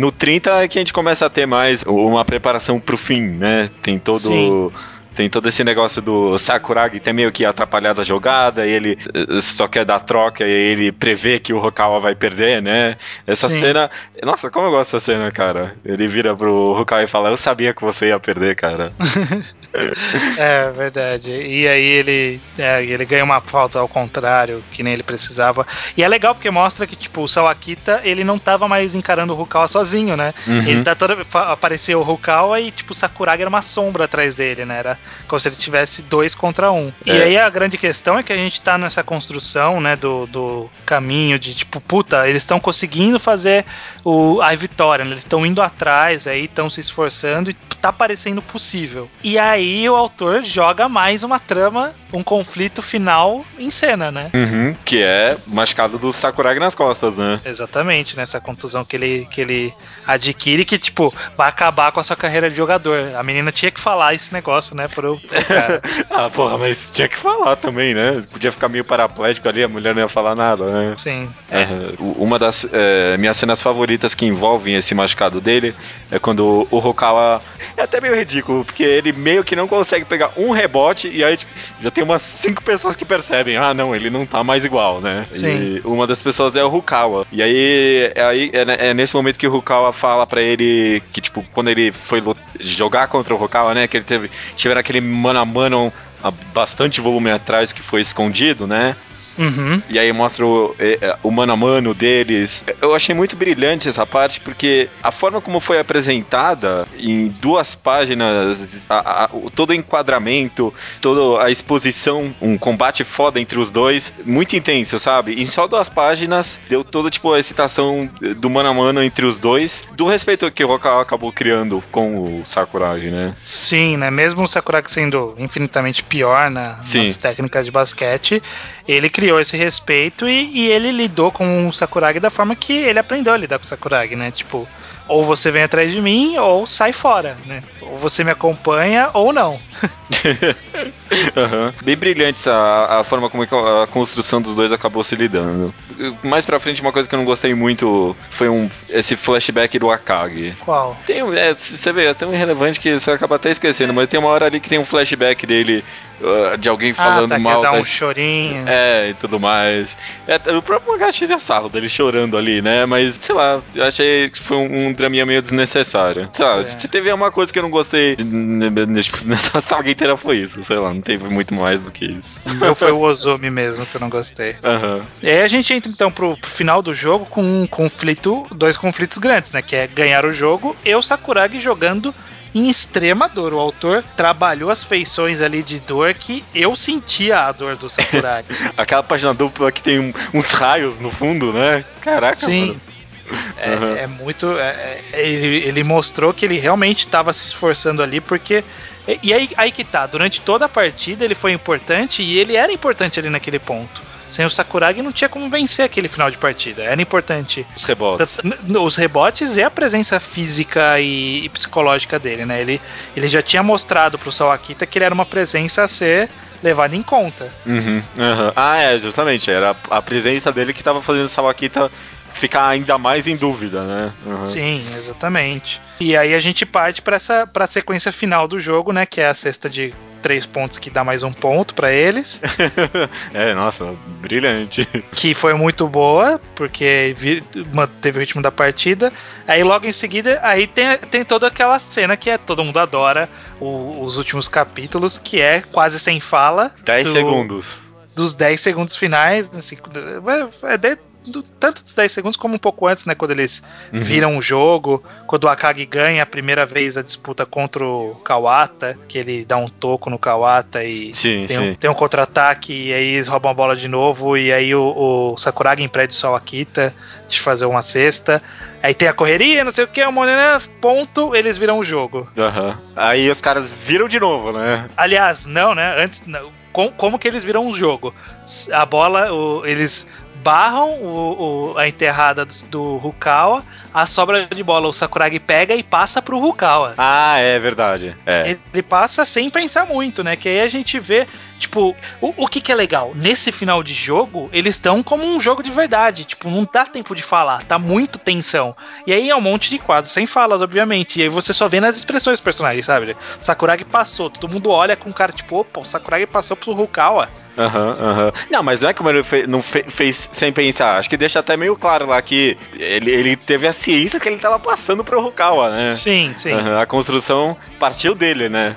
No 30 é que a gente começa a ter mais uma preparação pro fim, né? Tem todo. Sim. Tem todo esse negócio do Sakuragi ter meio que atrapalhado a jogada, e ele eh, só quer dar troca e ele prevê que o Hokawa vai perder, né? Essa Sim. cena. Nossa, como eu gosto dessa cena, cara. Ele vira pro Hokawa e fala: Eu sabia que você ia perder, cara. [laughs] é verdade. E aí ele, é, ele ganha uma falta ao contrário, que nem ele precisava. E é legal porque mostra que, tipo, o Sawakita, ele não tava mais encarando o Rukawa sozinho, né? Uhum. Ele tá toda. Apareceu o Rukawa e, tipo, o Sakuragi era uma sombra atrás dele, né? Era como se ele tivesse dois contra um. É. E aí a grande questão é que a gente tá nessa construção, né, do, do caminho de, tipo, puta, eles estão conseguindo fazer o, a vitória, né? Eles estão indo atrás aí, estão se esforçando e tá parecendo possível. E aí o autor joga mais uma trama, um conflito final em cena, né? Uhum, que é machucado do Sakuragi nas costas, né? Exatamente, nessa né? contusão que ele, que ele adquire que, tipo, vai acabar com a sua carreira de jogador. A menina tinha que falar esse negócio, né, pro, pro cara. ah, porra, mas tinha que falar também, né? Podia ficar meio paraplégico ali, a mulher não ia falar nada, né? Sim. É, uma das é, minhas cenas favoritas que envolvem esse machucado dele é quando o Hokawa... É até meio ridículo, porque ele meio que não consegue pegar um rebote e aí tipo, já tem umas cinco pessoas que percebem, ah, não, ele não tá mais igual, né? Sim. E uma das pessoas é o Rukawa. E aí, é, aí é, é nesse momento que o Rukawa fala para ele que, tipo, quando ele foi jogar contra o Rukawa, né, que ele teve, tiveram aquele mano a mano há bastante volume atrás que foi escondido, né? Uhum. E aí mostra o, é, é, o, mano a mano deles. Eu achei muito brilhante essa parte, porque a forma como foi apresentada em duas páginas, a, a, todo o enquadramento, toda a exposição, um combate foda entre os dois, muito intenso, sabe? Em só duas páginas, deu toda tipo a excitação do mano a mano entre os dois, do respeito que o Roka acabou criando com o Sakuragi, né? Sim, né? Mesmo o Sakuragi sendo infinitamente pior na, nas técnicas de basquete, ele criou esse respeito e, e, ele lidou com o Sakuragi da forma que ele aprendeu a lidar com o Sakuragi, né? Tipo, ou você vem atrás de mim ou sai fora, né? Ou você me acompanha ou não. [laughs] uhum. Bem brilhante a, a forma como a construção dos dois acabou se lidando. Mais pra frente, uma coisa que eu não gostei muito foi um, esse flashback do Akagi. Qual? Tem, é, você vê, é tão irrelevante que você acaba até esquecendo, mas tem uma hora ali que tem um flashback dele de alguém falando ah, tá, mal. Dar um chorinho. É, e tudo mais. É, o próprio mangá tinha sarro dele chorando ali, né? Mas, sei lá, eu achei que foi um, um draminha meio desnecessário. Sei lá, é. se teve uma coisa que eu não gostei tipo, [laughs] nessa saga inteira foi isso, sei lá, não teve muito mais do que isso. Não foi o Ozumi mesmo que eu não gostei. Uhum. E aí a gente entra então pro, pro, final do jogo com um conflito, dois conflitos grandes, né? Que é ganhar o jogo e o Sakuragi jogando em extrema dor. O autor trabalhou as feições ali de dor que eu sentia a dor do Sakuragi. [laughs] Aquela página dupla que tem uns raios no fundo, né? Caraca, Sim. Mano. É, uhum. é, muito. É, é, ele, ele, mostrou que ele realmente estava se esforçando ali, porque. E aí, aí que tá, durante toda a partida ele foi importante e ele era importante ali naquele ponto. Sem o Sakuragi não tinha como vencer aquele final de partida. Era importante. Os rebotes. Os rebotes e a presença física e, e psicológica dele, né? Ele, ele já tinha mostrado pro Sawakita que ele era uma presença a ser levada em conta. Uhum, uhum. Ah, é, justamente. Era a presença dele que estava fazendo o Sawakita ficar ainda mais em dúvida, né? Uhum. Sim, exatamente. E aí a gente parte para essa pra sequência final do jogo, né? Que é a cesta de três pontos que dá mais um ponto para eles. [laughs] é, nossa, brilhante. Que foi muito boa, porque manteve o ritmo da partida. Aí logo em seguida, aí tem, tem toda aquela cena que é todo mundo adora, o, os últimos capítulos, que é quase sem fala. 10 segundos. Dos 10 segundos finais, assim, é, é do, tanto dos 10 segundos como um pouco antes, né? Quando eles uhum. viram o jogo, quando o Akagi ganha a primeira vez a disputa contra o Kawata, que ele dá um toco no Kawata e sim, tem, sim. Um, tem um contra-ataque, e aí eles roubam a bola de novo, e aí o, o Sakuragi impede o Sawakita de fazer uma cesta. Aí tem a correria, não sei o que, o Monena, ponto, eles viram o jogo. Uhum. Aí os caras viram de novo, né? Aliás, não, né? Antes, não, como, como que eles viram o jogo? A bola, o, eles barram o, o, a enterrada do, do Rukawa, a sobra de bola o Sakuragi pega e passa pro Rukawa. Ah, é verdade. É. Ele passa sem pensar muito, né? Que aí a gente vê, tipo, o, o que que é legal? Nesse final de jogo, eles estão como um jogo de verdade. Tipo, não dá tempo de falar, tá muito tensão. E aí é um monte de quadros, sem falas, obviamente. E aí você só vê nas expressões dos personagens, sabe? O Sakuragi passou, todo mundo olha com cara, tipo, opa, o Sakuragi passou pro Rukawa. Aham, uhum, aham. Uhum. Não, mas não é como ele fez, não fe, fez sem pensar. Acho que deixa até meio claro lá que ele, ele teve a ciência que ele tava passando pro Rukawa, né? Sim, sim. Uhum, a construção partiu dele, né?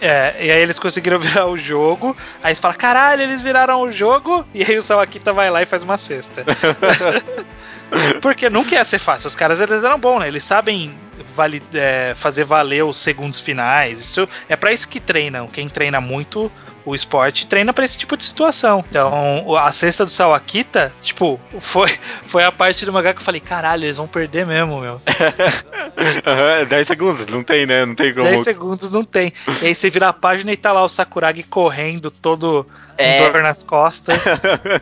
É, e aí eles conseguiram [laughs] virar o jogo. Aí você fala, caralho, eles viraram o jogo. E aí o Sawakita vai lá e faz uma cesta. [laughs] Porque nunca ia ser fácil. Os caras eles eram bons, né? Eles sabem vale, é, fazer valer os segundos finais. Isso é para isso que treinam. Quem treina muito o esporte treina para esse tipo de situação. Então, a cesta do Sawakita, tipo, foi, [laughs] foi a parte do mangá que eu falei, caralho, eles vão perder mesmo, meu. [laughs] uhum, 10 segundos, não tem, né? Não tem como. 10 segundos não tem. E aí você vira a página e tá lá o Sakuragi correndo, todo é... com dor nas costas.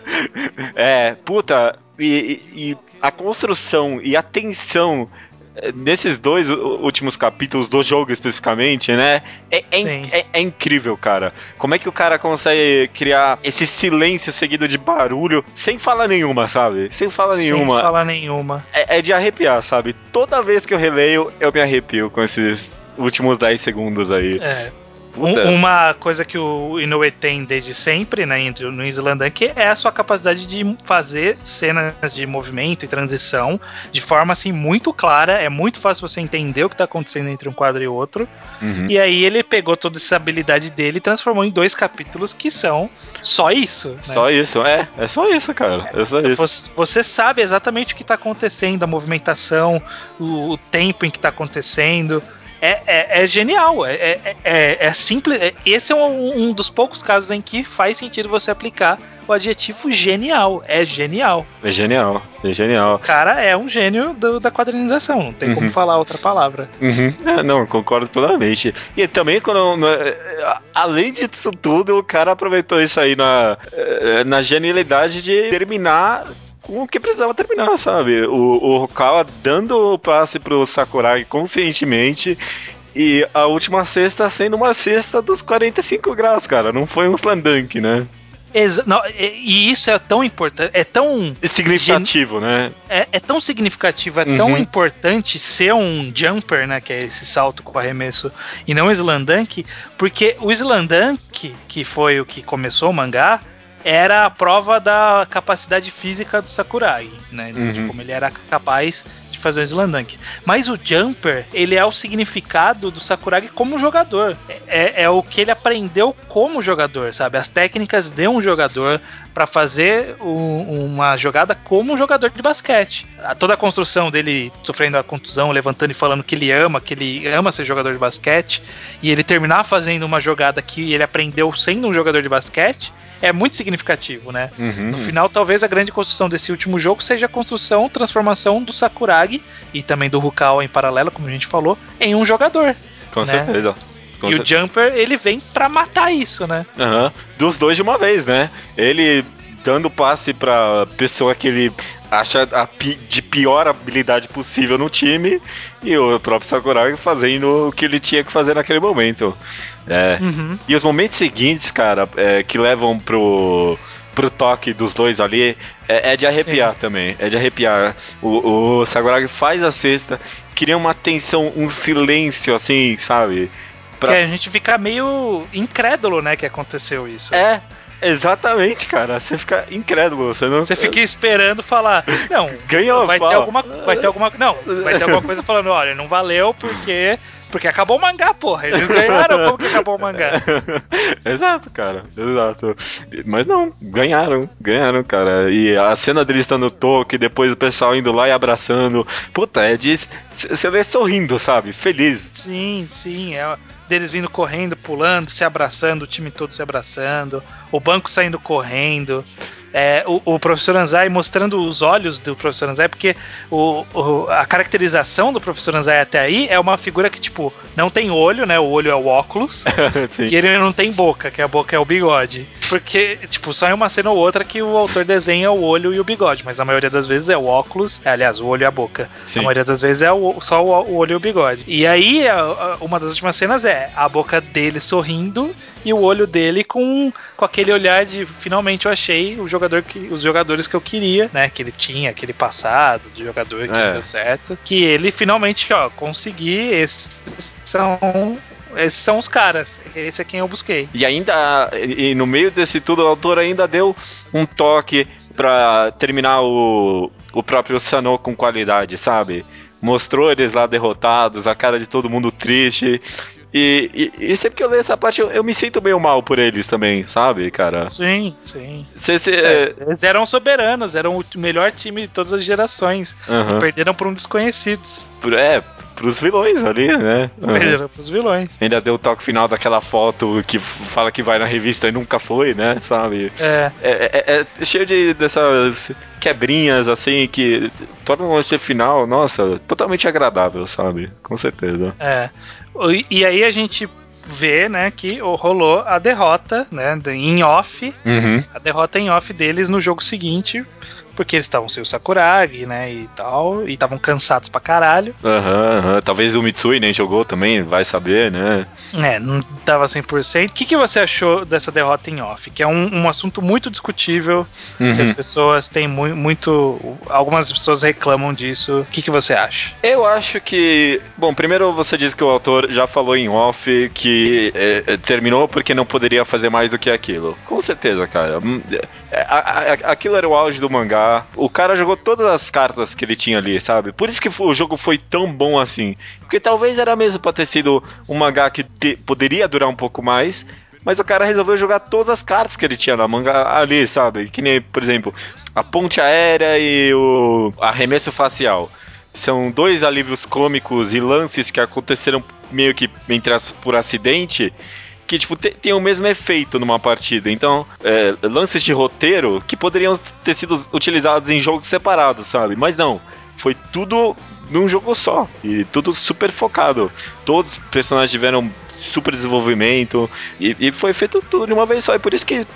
[laughs] é, puta, e, e a construção e a tensão nesses dois últimos capítulos do jogo especificamente, né? É, é, é, é, incrível, cara. Como é que o cara consegue criar esse silêncio seguido de barulho sem falar nenhuma, sabe? Sem falar sem nenhuma. Sem falar nenhuma. É, é, de arrepiar, sabe? Toda vez que eu releio, eu me arrepio com esses últimos 10 segundos aí. É. Um, uma coisa que o Inoue tem desde sempre, né, no Islandank, é a sua capacidade de fazer cenas de movimento e transição de forma assim muito clara. É muito fácil você entender o que está acontecendo entre um quadro e outro. Uhum. E aí ele pegou toda essa habilidade dele e transformou em dois capítulos que são só isso. Né? Só isso, é. É só isso, cara. É só isso. Você, você sabe exatamente o que está acontecendo, a movimentação, o, o tempo em que está acontecendo é, é, é genial. É, é, é, é simples. É, esse é um, um, dos poucos casos em que faz sentido você aplicar o adjetivo genial. É genial. É genial. É genial. O cara é um gênio do, da quadrinização. Não tem uhum. como falar outra palavra. Uhum. É, não, concordo plenamente. E também, quando, além disso tudo, o cara aproveitou isso aí na, eh, na genialidade de terminar com o que precisava terminar, sabe? O, o Hokawa dando o passe pro Sakuragi conscientemente e a última cesta sendo uma cesta dos 45 graus, cara. Não foi um slam dunk, né? Exa não, e isso é tão importante, é tão significativo, né? É, é, tão significativo, é uhum. tão importante ser um jumper, né, que é esse salto com arremesso, e não o slam dunk, porque o slam dunk, que foi o que começou o mangá, era a prova da capacidade física do Sakurai, né? Uhum. De como ele era capaz de fazer o Slandunk. Mas o Jumper, ele é o significado do Sakuragi como jogador. É, é o que ele aprendeu como jogador, sabe? As técnicas de um jogador para fazer um, uma jogada como um jogador de basquete. Toda a construção dele sofrendo a contusão, levantando e falando que ele ama, que ele ama ser jogador de basquete, e ele terminar fazendo uma jogada que ele aprendeu sendo um jogador de basquete, é muito significativo, né? Uhum. No final, talvez a grande construção desse último jogo seja a construção, transformação do Sakuragi e também do Rukawa em paralelo, como a gente falou, em um jogador. Com né? certeza. Com e certeza. o Jumper, ele vem para matar isso, né? Uhum. Dos dois de uma vez, né? Ele dando passe pra pessoa que ele acha a pi de pior habilidade possível no time e o próprio Sakuragi fazendo o que ele tinha que fazer naquele momento. É. Uhum. E os momentos seguintes, cara, é, que levam pro pro toque dos dois ali, é, é de arrepiar Sim. também. É de arrepiar. O, o Sakuragi faz a cesta, cria uma tensão, um silêncio assim, sabe? Pra... Que a gente fica meio incrédulo, né, que aconteceu isso. É, Exatamente, cara. Você fica incrédulo. Você não. Você fica esperando falar. Não. Ganhou, vai ter alguma. Vai ter alguma. Não, vai ter alguma coisa falando, olha, não valeu porque porque acabou o mangá, porra. Eles ganharam, como que acabou o mangá? [laughs] Exato, cara. Exato. Mas não, ganharam, ganharam, cara. E a cena deles estando no toque, depois o pessoal indo lá e abraçando. Puta, é de. Você vê sorrindo, sabe? Feliz. Sim, sim. É deles vindo correndo, pulando, se abraçando, o time todo se abraçando, o banco saindo correndo é, o, o, professor Anzai mostrando os olhos do professor Anzai, porque o, o, a caracterização do professor Anzai até aí é uma figura que, tipo, não tem olho, né? O olho é o óculos. [laughs] e ele não tem boca, que a boca é o bigode. Porque, tipo, só em uma cena ou outra que o autor desenha o olho e o bigode, mas a maioria das vezes é o óculos, é, aliás, o olho e a boca. Sim. A maioria das vezes é o, só o, olho e o bigode. E aí, uma das últimas cenas é a boca dele sorrindo e o olho dele com, com aquele olhar de finalmente eu achei o jogador que os jogadores que eu queria, né, que ele tinha aquele passado de jogador que é. deu certo, que ele finalmente, ó, consegui esses são esses são os caras. Esse é quem eu busquei. E ainda, e no meio desse tudo, o autor ainda deu um toque para terminar o, o próprio Sanô com qualidade, sabe? Mostrou eles lá derrotados, a cara de todo mundo triste. E, e, e, sempre que eu leio essa parte, eu, eu, me sinto meio mal por eles também, sabe, cara? Sim, sim. Cê, cê, é, eles eram soberanos, eram o melhor time de todas as gerações. Perderam por um desconhecidos. É, pros vilões ali, né? Uhum. Perderam pros vilões. Ainda deu o toque final daquela foto que fala que vai na revista e nunca foi, né? Sabe? É. É, é, é cheio de dessas quebrinhas assim que tornam esse final, nossa, totalmente agradável, sabe? Com certeza. É. E aí a gente vê, né, que rolou a derrota, né, em off, uhum. a derrota em off deles no jogo seguinte porque eles estavam sem o Sakuragi, né, e tal, e estavam cansados pra caralho. Aham, uhum, uhum. talvez o Mitsui nem jogou também, vai saber, né? É, não tava 100%. O que, que você achou dessa derrota em off? Que é um, um assunto muito discutível, uhum. que as pessoas têm mu muito... Algumas pessoas reclamam disso. O que, que você acha? Eu acho que... Bom, primeiro você disse que o autor já falou em off que é, é terminou porque não poderia fazer mais do que aquilo. Com certeza, cara. Hum, é, aquilo era o auge do mangá o cara jogou todas as cartas que ele tinha ali, sabe? Por isso que o jogo foi tão bom assim. Porque talvez era mesmo pra ter sido um mangá que te, poderia durar um pouco mais, mas o cara resolveu jogar todas as cartas que ele tinha na manga ali, sabe? Que nem, por exemplo, a ponte aérea e o arremesso facial. São dois alívios cômicos e lances que aconteceram meio que entre as, por acidente que, tipo, te, tem o mesmo efeito numa partida. Então, é, lances de roteiro que poderiam ter sido utilizados em jogos separados, sabe? Mas não. Foi tudo num jogo só. E tudo super focado. Todos os personagens tiveram super desenvolvimento. E, e foi feito tudo de uma vez só. E por isso que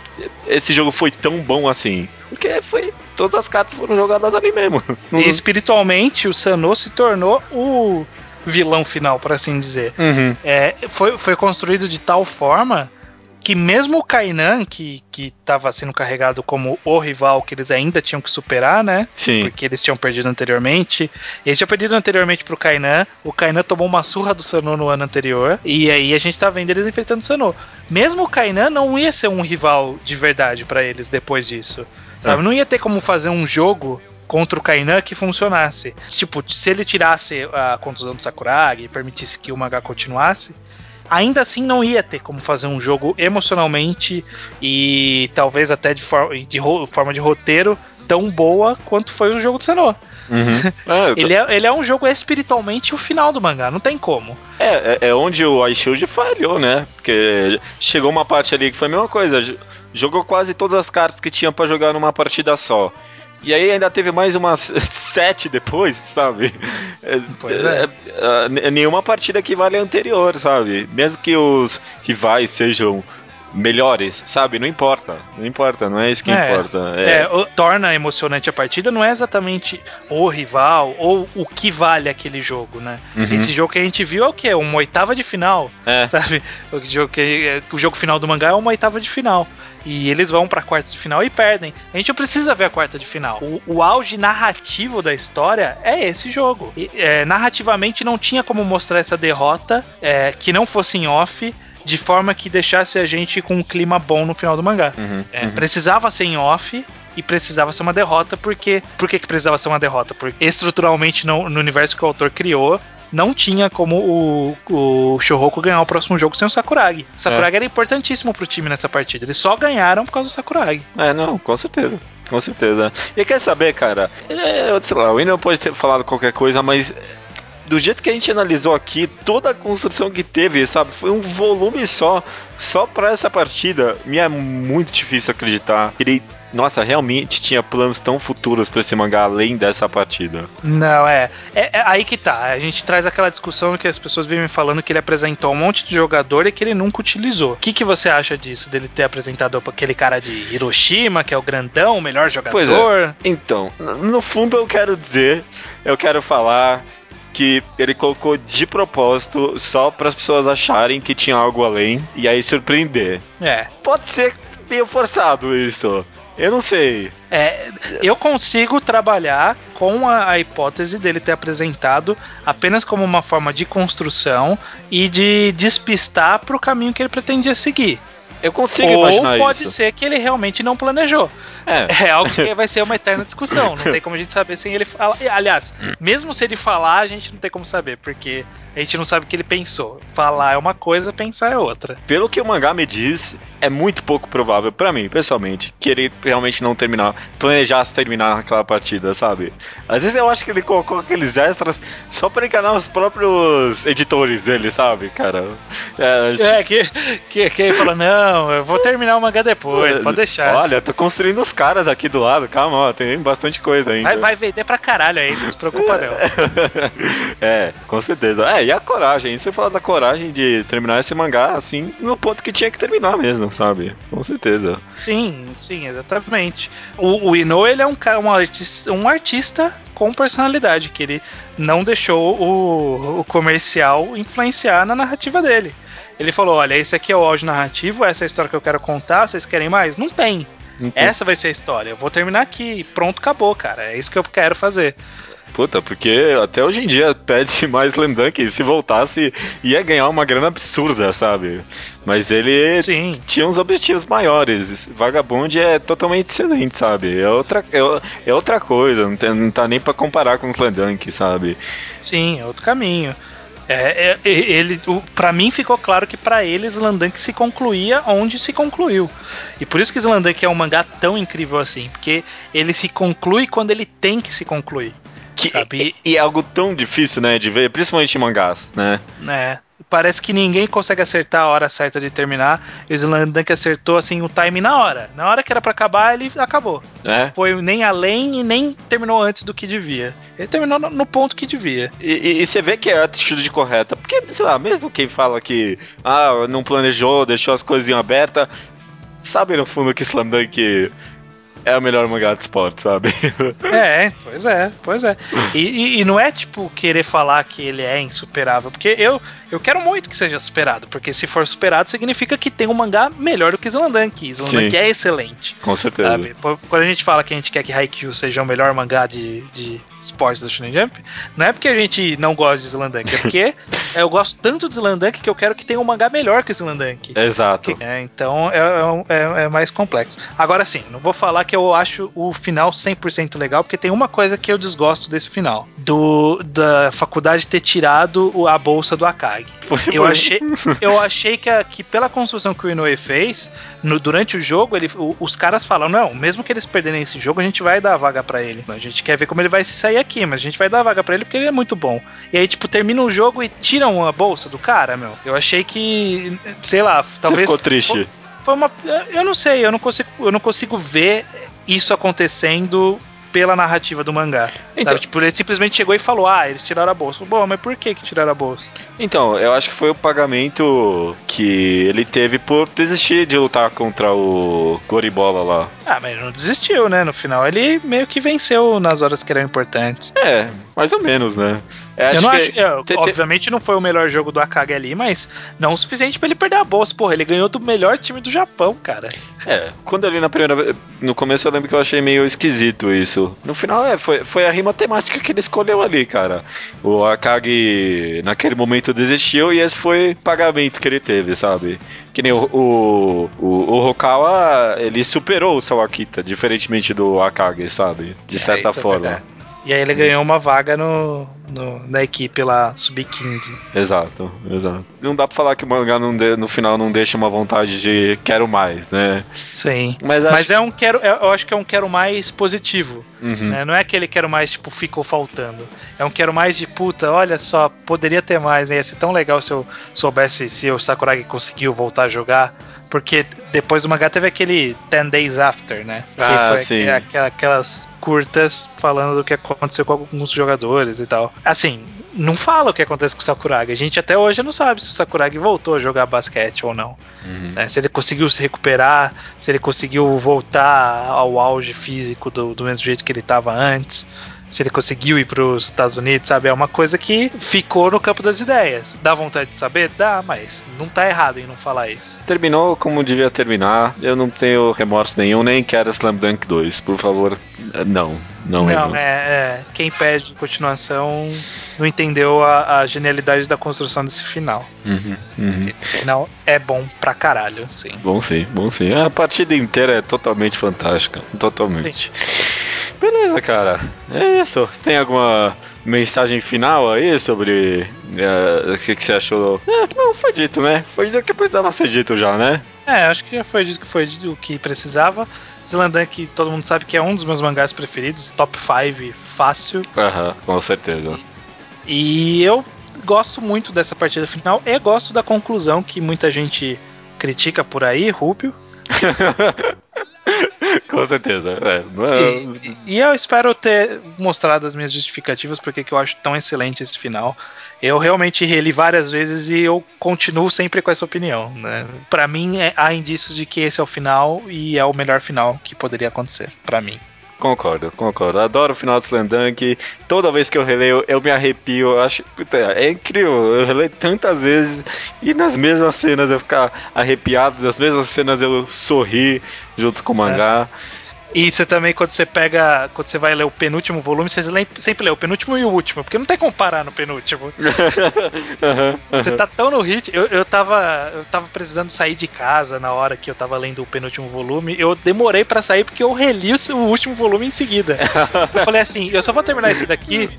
esse jogo foi tão bom assim. Porque foi. Todas as cartas foram jogadas ali mesmo. [laughs] E espiritualmente, o Sanô se tornou o vilão final, por assim dizer. Uhum. É, foi, foi construído de tal forma que mesmo o Kainan, que, que tava sendo carregado como o rival que eles ainda tinham que superar, né? Sim. Porque eles tinham perdido anteriormente. Eles tinham perdido anteriormente pro Kainan. O Kainan tomou uma surra do Sanô no ano anterior. E aí a gente tá vendo eles enfrentando o Sanô. Mesmo o Kainan não ia ser um rival de verdade para eles depois disso. Sabe? É. Não ia ter como fazer um jogo contra o Kainan que funcionasse. Tipo, se ele tirasse a contusão do Sakuragi e permitisse que o mangá continuasse, ainda assim não ia ter como fazer um jogo emocionalmente e talvez até de, for de forma de roteiro tão boa quanto foi o jogo do Senô. Uhum. [laughs] É, tô... ele, é, ele é um jogo espiritualmente o final do mangá, não tem como. É, é, é onde o iShield falhou, né? Porque chegou uma parte ali que foi a mesma coisa. Jogou quase todas as cartas que tinha para jogar numa partida só. E aí ainda teve mais umas [laughs] sete depois, sabe? Pois é. é. é nenhuma partida que vale a anterior, sabe? Mesmo que os rivais sejam melhores, sabe? Não importa. Não importa, não é isso que é, importa. É. é o, torna emocionante a partida não é exatamente o rival ou o que vale aquele jogo, né? Uhum. Esse jogo que a gente viu é o quê? Uma oitava de final, é. [laughs] sabe? O jogo, que, o jogo final do mangá é uma oitava de final. E eles vão pra quarta de final e perdem. A gente precisa ver a quarta de final. O, o auge narrativo da história é esse jogo. E, é, narrativamente não tinha como mostrar essa derrota é, que não fosse em off de forma que deixasse a gente com um clima bom no final do mangá. Uhum, é, uhum. Precisava ser em off e precisava ser uma derrota, porque. Por que, que precisava ser uma derrota? Porque estruturalmente no, no universo que o autor criou, não tinha como o, o Shouhoku ganhar o próximo jogo sem o Sakuragi. O Sakuragi é. era importantíssimo pro time nessa partida. Eles só ganharam por causa do Sakuragi. É, não, com certeza. Com certeza. E quer saber, cara? É, sei lá, o Ino pode ter falado qualquer coisa, mas do jeito que a gente analisou aqui, toda a construção que teve, sabe, foi um volume só, só para essa partida. Me é muito difícil acreditar. Ele, nossa, realmente tinha planos tão futuros para esse mangá além dessa partida. Não, é. é. é. aí que tá. A gente traz aquela discussão que as pessoas vivem falando que ele apresentou um monte de jogador e que ele nunca utilizou. O que, que você acha disso, dele ter apresentado aquele cara de Hiroshima, que é o grandão, o melhor jogador? Pois é. Então, no fundo eu quero dizer, eu quero falar que ele colocou de propósito só para as pessoas acharem que tinha algo além e aí surpreender. É. Pode ser meio forçado isso. Eu não sei. É, eu consigo trabalhar com a, a, hipótese dele ter apresentado apenas como uma forma de construção e de despistar para o caminho que ele pretendia seguir. Eu consigo Ou imaginar isso. Ou pode ser que ele realmente não planejou. É. [laughs] é algo que [laughs] vai ser uma eterna discussão. Não tem como a gente saber sem ele falar. Aliás, mesmo se ele falar, a gente não tem como saber, porque a gente não sabe o que ele pensou. Falar é uma coisa, pensar é outra. Pelo que o mangá me diz, é muito pouco provável para mim, pessoalmente, que ele realmente não terminar, planejasse terminar aquela partida, sabe? Às vezes eu acho que ele colocou aqueles extras só para enganar os próprios editores dele, sabe, cara? É, é que, que, que ele falou, não, eu vou terminar o mangá depois, pode deixar. Olha, tô construindo os caras aqui do lado, calma, ó, tem bastante coisa ainda. Vai, vai vender pra caralho aí, não se preocupa não. [laughs] é, com certeza. É, e a coragem, você fala da coragem de terminar esse mangá assim, no ponto que tinha que terminar mesmo, sabe? Com certeza. Sim, sim, exatamente. O, o Ino, ele é um, cara, um, artista, um artista com personalidade, que ele não deixou o, o comercial influenciar na narrativa dele. Ele falou: olha, esse aqui é o áudio narrativo, essa é a história que eu quero contar, vocês querem mais? Não tem. Essa vai ser a história. Eu vou terminar aqui. Pronto, acabou, cara. É isso que eu quero fazer. Puta, porque até hoje em dia pede-se mais Dunk. Se voltasse, ia ganhar uma grana absurda, sabe? Mas ele Sim. tinha uns objetivos maiores. Vagabond é totalmente excelente, sabe? É outra, é, é outra coisa, não, tem, não tá nem para comparar com o Dunk, sabe? Sim, é outro caminho. É, é, ele, para mim ficou claro que para ele Slandank se concluía onde se concluiu. E por isso que Slandank é um mangá tão incrível assim, porque ele se conclui quando ele tem que se concluir. Que, e, e, é algo tão difícil, né, de ver, principalmente em mangás, né? É. Parece que ninguém consegue acertar a hora certa de terminar. E o Slandank acertou assim o time na hora. Na hora que era para acabar, ele acabou. É. Foi nem além e nem terminou antes do que devia. Ele terminou no, no ponto que devia. E, e, e, você vê que é a atitude correta. Porque, sei lá, mesmo quem fala que ah, não planejou, deixou as coisinhas abertas, sabe no fundo que Slamdunk é o melhor mangá de esporte, sabe? [laughs] É, pois é, pois é. E, e, e, não é tipo querer falar que ele é insuperável, porque eu, eu quero muito que seja superado, porque se for superado significa que tem um mangá melhor do que Slandank. Slandank é excelente. Com certeza. Sabe? Quando a gente fala que a gente quer que Haikyuu seja o melhor mangá de, de esporte do Shonen Jump, não é porque a gente não gosta de Slandank, é porque [laughs] eu gosto tanto de Slandank que eu quero que tenha um mangá melhor que Slandank. Exato. Que, é, então é, é, é, é mais complexo. Agora sim, não vou falar que eu acho o final 100% legal, porque tem uma coisa que eu desgosto desse final. Do da faculdade ter tirado a bolsa do Akagi. Eu achei, eu achei que, a, que pela construção que o Inoue fez, no, durante o jogo, ele, o, os caras falam, não, mesmo que eles perderem esse jogo, a gente vai dar a vaga para ele. A gente quer ver como ele vai se sair aqui, mas a gente vai dar a vaga para ele porque ele é muito bom. E aí, tipo, termina o jogo e tiram a bolsa do cara, meu. Eu achei que, sei lá, talvez... Você ficou triste? Foi uma... Eu não sei, eu não consigo, eu não consigo ver isso acontecendo pela narrativa do mangá. Então, tipo, ele simplesmente chegou e falou: Ah, eles tiraram a bolsa. Bom, mas por que, que tiraram a bolsa? Então, eu acho que foi o pagamento que ele teve por desistir de lutar contra o Goribola lá. Ah, mas ele não desistiu, né? No final ele meio que venceu nas horas que eram importantes. É, mais ou menos, né? Eu, eu não acho, eu, te, obviamente não foi o melhor jogo do Akagi ali, mas não o suficiente para ele perder a bolsa. Porra, ele ganhou do melhor time do Japão, cara. É, quando ali na primeira no começo eu lembro que eu achei meio esquisito isso. No final é, foi, foi a rima temática que ele escolheu ali, cara. O Akagi naquele momento desistiu e esse foi o pagamento que ele teve, sabe? Que nem o, o, o, o Hokawa, ele superou o Sawakita, diferentemente do Akagi, sabe? De é, certa é, forma. É e aí ele ganhou uma vaga no, no na equipe lá, sub-15. Exato, exato. Não dá pra falar que o mangá não de, no final não deixa uma vontade de quero mais, né? Sim. Mas, acho... Mas é um quero, é, eu acho que é um quero mais positivo. Uhum. Né? Não é aquele quero mais, tipo, ficou faltando. É um quero mais de puta, olha só, poderia ter mais, né? Ia ser tão legal se eu soubesse se o Sakuragi conseguiu voltar a jogar. Porque depois do mangá teve aquele 10 Days After, né? Ah, que foi sim. aquelas curtas falando do que aconteceu com alguns jogadores e tal. Assim, não fala o que acontece com o Sakuragi. A gente até hoje não sabe se o Sakuragi voltou a jogar basquete ou não. Uhum. Né? Se ele conseguiu se recuperar, se ele conseguiu voltar ao auge físico do, do mesmo jeito que ele estava antes se ele conseguiu ir para os Estados Unidos, sabe? É uma coisa que ficou no campo das ideias. Dá vontade de saber? Dá, mas não tá errado em não falar isso. Terminou como devia terminar. Eu não tenho remorso nenhum, nem quero Slam Dunk 2. Por favor, não. Não, não é, é, Quem pede continuação não entendeu a, a, genialidade da construção desse final. Uhum, uhum. Esse final é bom pra caralho, sim. Bom sim, bom sim. A partida inteira é totalmente fantástica. Totalmente. Sim. Beleza, cara. É isso. Você tem alguma mensagem final aí sobre uh, o que, que, você achou? É, não, foi dito, né? Foi dito que precisava ser dito já, né? É, acho que já foi dito que foi o que precisava. Zelandan, que todo mundo sabe que é um dos meus mangás preferidos, top 5 fácil. Aham, com certeza. E eu gosto muito dessa partida final e gosto da conclusão que muita gente critica por aí, Rúpio. [laughs] [laughs] Com certeza. É. E, e, eu espero ter mostrado as minhas justificativas porque que eu acho tão excelente esse final. Eu realmente reli várias vezes e eu continuo sempre com essa opinião. Né? Para mim, é, há indícios de que esse é o final e é o melhor final que poderia acontecer. para mim. Concordo, concordo. Adoro o final do Slandunk. Toda vez que eu releio, eu me arrepio. Eu acho é incrível. Eu releio tantas vezes e nas mesmas cenas eu ficar arrepiado, nas mesmas cenas eu sorri junto com o mangá. É. E você também, quando você pega. Quando você vai ler o penúltimo volume, você sempre lê o penúltimo e o último, porque não tem como parar no penúltimo. [laughs] uhum, uhum. Você tá tão no hit. Eu, eu, tava, eu tava precisando sair de casa na hora que eu tava lendo o penúltimo volume. Eu demorei para sair porque eu reli o último volume em seguida. eu falei assim: eu só vou terminar esse daqui.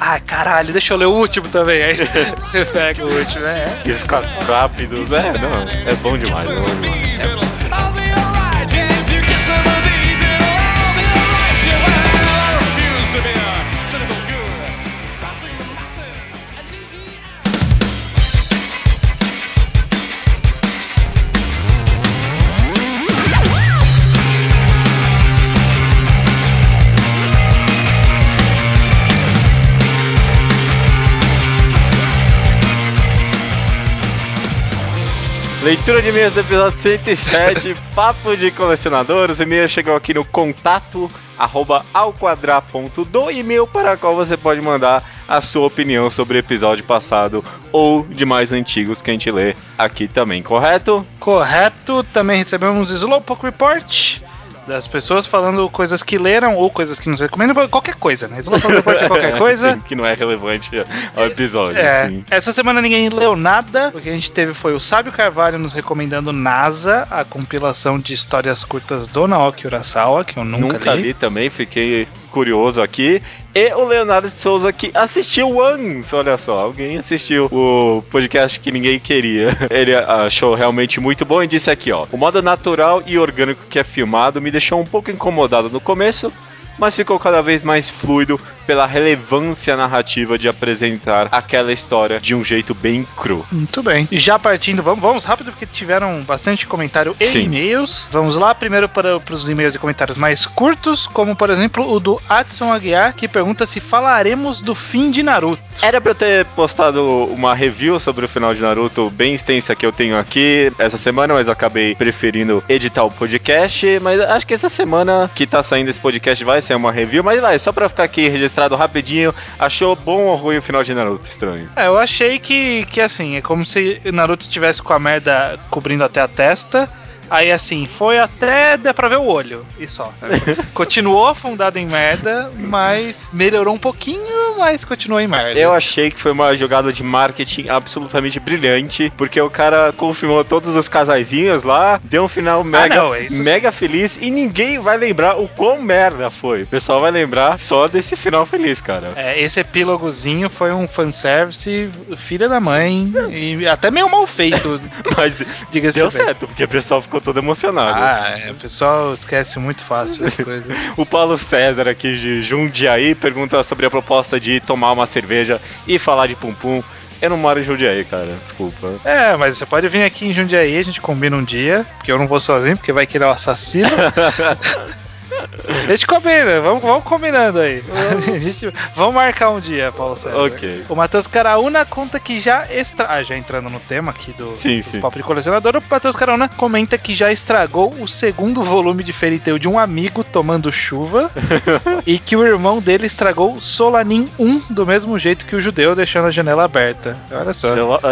Ai, caralho, deixa eu ler o último também. Aí você pega o último, né? Esses quatro rápidos, né? Não, é bom demais, é bom demais. É. Leitura de e-mails do episódio 107, [laughs] Papo de Colecionador. Os e-mails chegam aqui no contato arroba alquadra.do e-mail para o qual você pode mandar a sua opinião sobre o episódio passado ou de mais antigos que a gente lê aqui também, correto? Correto. Também recebemos Slowpoke Report das pessoas falando coisas que leram ou coisas que nos recomendam, qualquer coisa, né? Eles vão falar qualquer [laughs] coisa. Que não é relevante ao episódio. É, essa semana ninguém leu nada. O que a gente teve foi o Sábio Carvalho nos recomendando NASA, a compilação de histórias curtas do Naoki Urasawa, que eu nunca, nunca li. li também, fiquei curioso aqui. E o Leonardo de Souza que assistiu Once, olha só, alguém assistiu o podcast que ninguém queria. [laughs] Ele achou realmente muito bom e disse aqui, ó: "O modo natural e orgânico que é filmado me deixou um pouco incomodado no começo, mas ficou cada vez mais fluido pela relevância narrativa de apresentar aquela história de um jeito bem cru. Muito bem. E já partindo, vamos, vamos rápido porque tiveram bastante comentário e e-mails. Vamos lá, primeiro para, para os e-mails e comentários mais curtos, como por exemplo o do Adson Aguiar, que pergunta se falaremos do fim de Naruto. Era pra eu ter postado uma review sobre o final de Naruto bem extensa que eu tenho aqui essa semana, mas acabei preferindo editar o podcast. Mas acho que essa semana que tá saindo esse podcast vai ser uma review, mas vai, só pra ficar aqui registrado rapidinho, achou bom ou ruim o final de Naruto? Estranho. É, eu achei que, que assim, é como se Naruto estivesse com a merda cobrindo até a testa Aí assim, foi até dá pra ver o olho, e só. [laughs] Continuou afundado em merda, mas melhorou um pouquinho, mas continuou em merda. Eu achei que foi uma jogada de marketing absolutamente brilhante, porque o cara confirmou todos os casaizinhos lá, deu um final mega, ah, não, é mega feliz e ninguém vai lembrar o quão merda foi. O pessoal vai lembrar só desse final feliz, cara. É, esse epílogozinho foi um fanservice filha da mãe e até meio mal feito. [laughs] mas deu certo, porque o pessoal ficou ficou todo emocionado. Ah, é, o pessoal esquece muito fácil as coisas. [laughs] o Paulo César aqui de Jundiaí pergunta sobre a proposta de tomar uma cerveja e falar de pum pum. Eu não moro em Jundiaí, cara. Desculpa. É, mas você pode vir aqui em Jundiaí, a gente combina um dia, porque eu não vou sozinho, porque vai querer o assassino. [laughs] A gente combina, vamos, vamos combinando aí. [laughs] Gente, vamos marcar um dia, Paulo César. Ok. O Matheus Caraúna conta que já extra... Ah, já entrando no tema aqui do, sim, sim. Papo de Colecionador, o Matheus Caraúna comenta que já estragou o segundo volume de Fairy Tail de um amigo tomando chuva [laughs] e que o irmão dele estragou Solanin 1 do mesmo jeito que o judeu deixando a janela aberta. Olha só.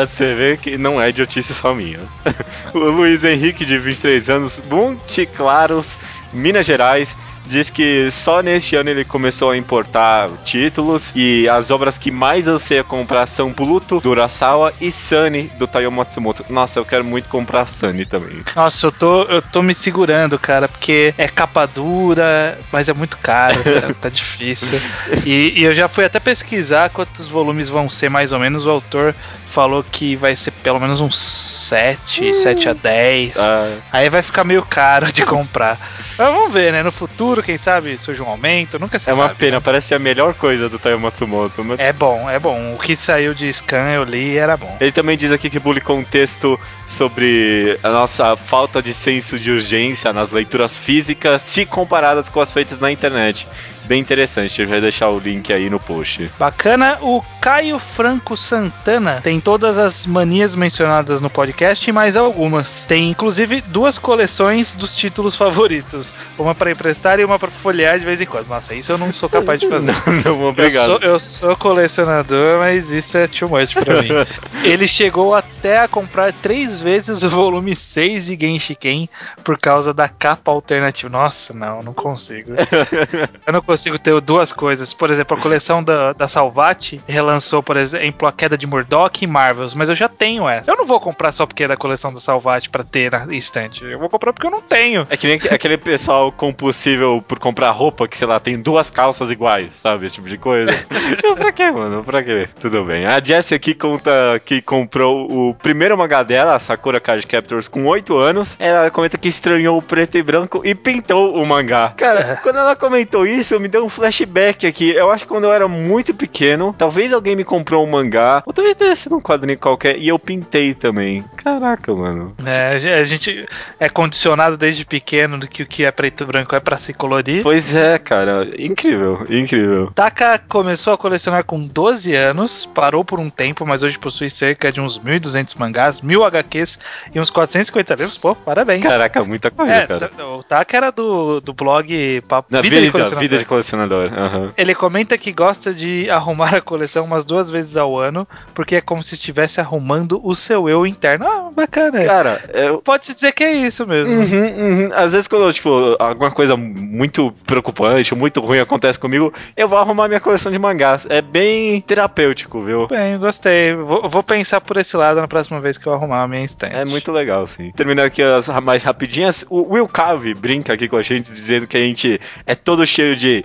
Você vê que não é idiotice só minha. [laughs] o Luiz Henrique, de 23 anos, Monte Claros Minas Gerais. Diz que só neste ano ele começou a importar títulos e as obras que mais anseia comprar são Pluto, do Urasawa e Sunny, do Taiyo Matsumoto. Nossa, eu quero muito comprar Sunny também. Nossa, eu tô, eu tô me segurando, cara, porque é capa dura, mas é muito caro, tá, tá difícil. [laughs] E, e eu já fui até pesquisar quantos volumes vão ser mais ou menos. O autor falou que vai ser pelo menos uns 7, 7 a 10. Ah. Aí vai ficar meio caro de comprar. Mas vamos ver, né? No futuro, quem sabe surge um aumento, nunca se É uma sabe, pena, né? parece a melhor coisa do Taiyo Matsumoto. Mas... É bom, é bom. O que saiu de scan eu li era bom. Ele também diz aqui que publicou um texto sobre a nossa falta de senso de urgência nas leituras físicas, se comparadas com as feitas na internet bem interessante. Eu vai deixar o link aí no post. Bacana. O Caio Franco Santana tem todas as manias mencionadas no podcast e mais algumas. Tem inclusive duas coleções dos títulos favoritos. Uma para emprestar e uma para folhear de vez em quando. Nossa, isso eu não sou capaz de fazer. [laughs] não, não, obrigado. Eu sou, eu sou colecionador, mas isso é too much pra mim. [laughs] Ele chegou até a comprar três vezes o volume 6 de Genshiken por causa da capa alternativa. Nossa, não, não consigo. [laughs] Eu não consigo consigo ter duas coisas. Por exemplo, a coleção da, da Salvati relançou, por exemplo, a queda de Murdoch e Marvels, mas eu já tenho essa. Eu não vou comprar só porque é da coleção da Salvati pra ter na estante. Eu vou comprar porque eu não tenho. É que nem aquele pessoal compulsível por comprar roupa que, sei lá, tem duas calças iguais, sabe? Esse tipo de coisa. [laughs] pra quê, mano? Pra quê? Tudo bem. A Jessie aqui conta que comprou o primeiro mangá dela, Sakura Card Captors, com 8 anos. Ela comenta que estranhou o preto e branco e pintou o mangá. Cara, [laughs] quando ela comentou isso, eu me deu um flashback aqui. Eu acho que quando eu era muito pequeno, talvez alguém me comprou um mangá, ou talvez tenha sido um quadrinho qualquer, e eu pintei também. Caraca, mano. É, a gente é condicionado desde pequeno do que o que é preto e branco é para se colorir. Pois é, cara. Incrível, incrível. Taka começou a colecionar com 12 anos, parou por um tempo, mas hoje possui cerca de uns 1.200 mangás, 1.000 HQs e uns 450 livros. Pô, parabéns. Caraca, muita coisa, é, cara. O Taka era do, do blog Papo, Vida, vida, de Colecionador. Vida de colecionador. Uhum. Ele comenta que gosta de arrumar a coleção umas duas vezes ao ano, porque é como se estivesse arrumando o seu eu interno. Ah, bacana. Cara, eu... pode-se dizer que é isso mesmo. Uhum, uhum. Às vezes, quando tipo, alguma coisa muito preocupante, muito ruim acontece comigo, eu vou arrumar minha coleção de mangás. É bem terapêutico, viu? Bem, gostei. Vou, vou pensar por esse lado na próxima vez que eu arrumar a minha estante. É muito legal, sim. Terminando aqui as mais rapidinhas, o Will Cave brinca aqui com a gente dizendo que a gente é todo cheio de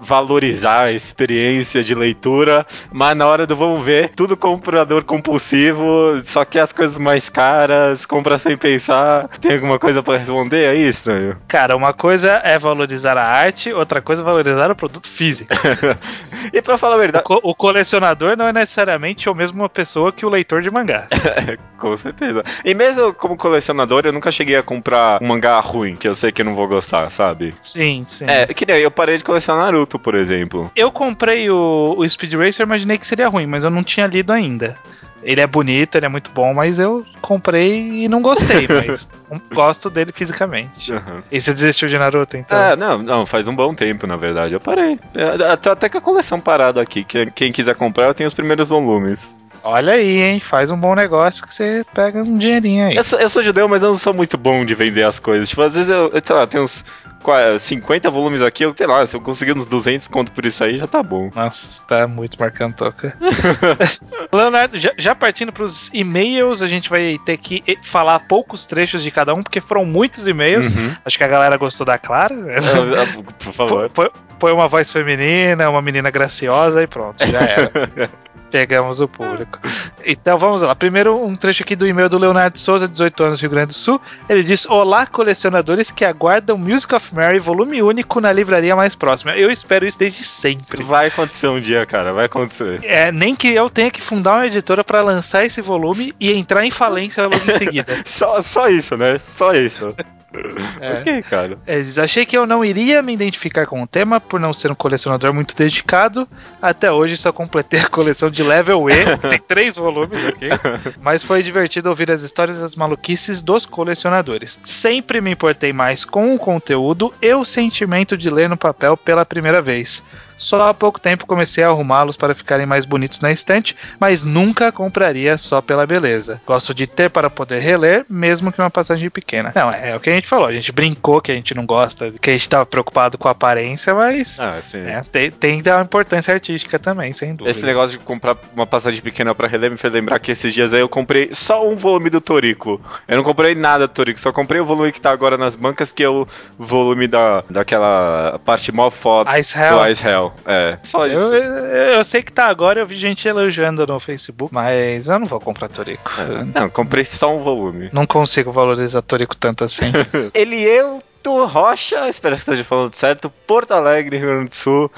valorizar a experiência de leitura, mas na hora do vamos ver, tudo comprador compulsivo, só quer as coisas mais caras, compra sem pensar. Tem alguma coisa para responder aí, estranho? Cara, uma coisa é valorizar a arte, outra coisa é valorizar o produto físico. [laughs] e para falar a verdade, o, co o, colecionador não é necessariamente a mesma pessoa que o leitor de mangá. [laughs] Com certeza. E mesmo como colecionador, eu nunca cheguei a comprar um mangá ruim, que eu sei que eu não vou gostar, sabe? Sim, sim. É, que nem eu parei de colecionar Naruto, por exemplo. Eu comprei o, o Speed Racer, imaginei que seria ruim, mas eu não tinha lido ainda. Ele é bonito, ele é muito bom, mas eu comprei e não gostei, [laughs] mas gosto dele fisicamente. Uhum. E você desistiu de Naruto, então? É, não, não, faz um bom tempo, na verdade. Eu parei. É, até com a coleção parada aqui. Quem quiser comprar, eu tenho os primeiros volumes. Olha aí, hein? Faz um bom negócio que você pega um dinheirinho aí. Eu sou, eu sou judeu, mas eu não sou muito bom de vender as coisas. Tipo, às vezes eu, sei lá, tenho uns 50 volumes aqui, eu sei lá, se eu conseguir uns 200 conto por isso aí, já tá bom. Nossa, tá muito marcando toca. [laughs] Leonardo, já, já partindo pros e-mails, a gente vai ter que falar poucos trechos de cada um, porque foram muitos e-mails. Uhum. Acho que a galera gostou da Clara. por [laughs] favor. Põe, põe uma voz feminina, uma menina graciosa e pronto, já era. [laughs] Pegamos o público. Então vamos lá. Primeiro, um trecho aqui do e-mail do Leonardo Souza, 18 anos, Rio Grande do Sul. Ele diz: Olá, colecionadores que aguardam Music of Mary, volume único na livraria mais próxima. Eu espero isso desde sempre. Vai acontecer um dia, cara, vai acontecer. É, nem que eu tenha que fundar uma editora para lançar esse volume e entrar em falência logo em seguida. [laughs] só, só isso, né? Só isso. É. Ok, cara. É, achei que eu não iria me identificar com o tema por não ser um colecionador muito dedicado. Até hoje só completei a coleção de Level E, [laughs] tem três volumes aqui. Mas foi divertido ouvir as histórias das maluquices dos colecionadores. Sempre me importei mais com o conteúdo e o sentimento de ler no papel pela primeira vez. Só há pouco tempo comecei a arrumá-los para ficarem mais bonitos na estante, mas nunca compraria só pela beleza. Gosto de ter para poder reler, mesmo que uma passagem pequena. Não, é, o que a gente falou, a gente brincou que a gente não gosta, que a gente estava preocupado com a aparência, mas ah, é, tem, tem que dar uma importância artística também, sem dúvida. Esse negócio de comprar uma passagem pequena para reler me fez lembrar que esses dias aí eu comprei só um volume do Torico. Eu não comprei nada do Torico, só comprei o volume que tá agora nas bancas, que é o volume da, daquela parte mó foda Ice Hell. do Ice Hell. É, só isso. Eu, eu, sei que tá agora, eu vi gente elogiando no Facebook, mas eu não vou comprar Torico. É. Não, comprei só um volume. Não consigo valorizar Torico tanto assim. Ele eu do Rocha, espero que esteja falando certo, Porto Alegre, Rio Grande do Sul.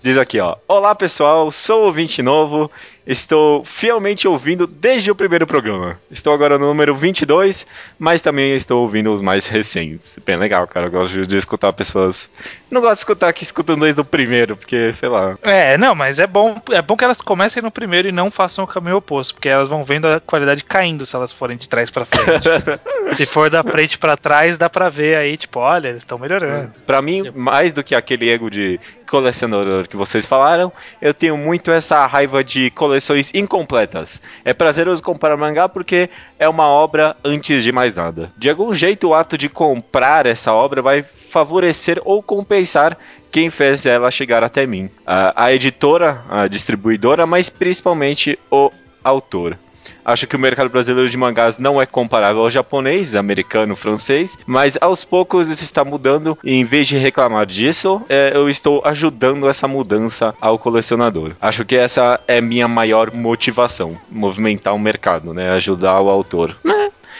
Diz aqui, ó. Olá pessoal, sou ouvinte novo Estou fielmente ouvindo desde o primeiro programa. Estou agora no número 22, mas também estou ouvindo os mais recentes. Bem legal, cara. Eu gosto de escutar pessoas. Não gosto de escutar que escutam desde o primeiro, porque, sei lá. É, não, mas é bom, é bom que elas comecem no primeiro e não façam o caminho oposto, porque elas vão vendo a qualidade caindo se elas forem de trás para frente. [laughs] se for da frente para trás, dá pra ver aí, tipo, olha, eles estão melhorando. Para mim, mais do que aquele ego de colecionador que vocês falaram, eu tenho muito essa raiva de coleções incompletas. É prazeroso comprar mangá porque é uma obra antes de mais nada. De algum jeito, o ato de comprar essa obra vai favorecer ou compensar quem fez ela chegar até mim. A, a editora, a distribuidora, mas principalmente o autor. Acho que o mercado brasileiro de mangás não é comparável ao japonês, americano, francês, mas aos poucos isso está mudando e em vez de reclamar disso, é, eu estou ajudando essa mudança ao colecionador. Acho que essa é minha maior motivação, movimentar o mercado, né, ajudar o autor.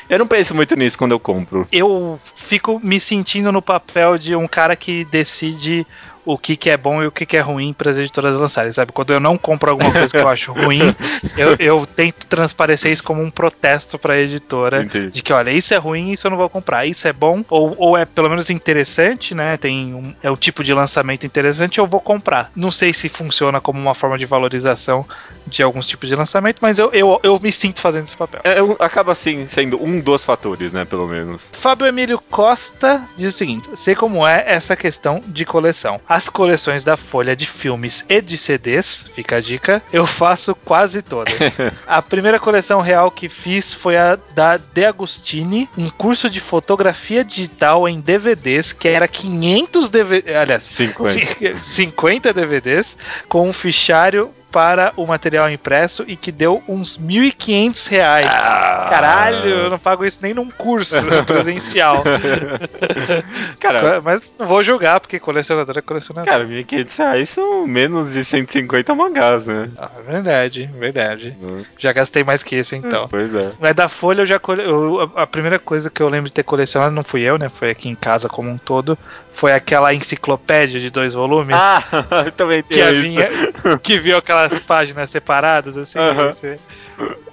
Eu não penso muito nisso quando eu compro. Eu fico me sentindo no papel de um cara que decide o que, que é bom e o que, que é ruim para as editoras lançarem, sabe? Quando eu não compro alguma coisa que eu acho ruim, [laughs] eu, eu tento transparecer isso como um protesto para a editora Entendi. de que, olha, isso é ruim, isso eu não vou comprar, isso é bom ou, ou é pelo menos interessante, né? Tem um, é um tipo de lançamento interessante, eu vou comprar. Não sei se funciona como uma forma de valorização de alguns tipos de lançamento, mas eu, eu, eu me sinto fazendo esse papel. É, acaba assim sendo um dos fatores, né? Pelo menos. Fábio Emílio Costa diz o seguinte: sei como é essa questão de coleção. As coleções da Folha de filmes e de CDs, fica a dica, eu faço quase todas. [laughs] a primeira coleção real que fiz foi a da De Agostini, um curso de fotografia digital em DVDs, que era 500 DVDs, aliás, 50. 50 DVDs, com um fichário para o material impresso e que deu uns 1.500 reais. Ah. Caralho, eu não pago isso nem num curso [laughs] presencial. [laughs] Cara, mas não vou julgar, porque colecionador é colecionador. Cara, 1.500 reais são menos de 150 mangás, né? Ah, verdade, verdade. Hum. Já gastei mais que isso, então. Pois é. Mas da Folha eu já. Cole... Eu, a primeira coisa que eu lembro de ter colecionado não fui eu, né? Foi aqui em casa como um todo foi aquela enciclopédia de dois volumes. Ah, [laughs] também tem que isso. Vinha, que viu aquelas páginas separadas, assim. Uh -huh. você,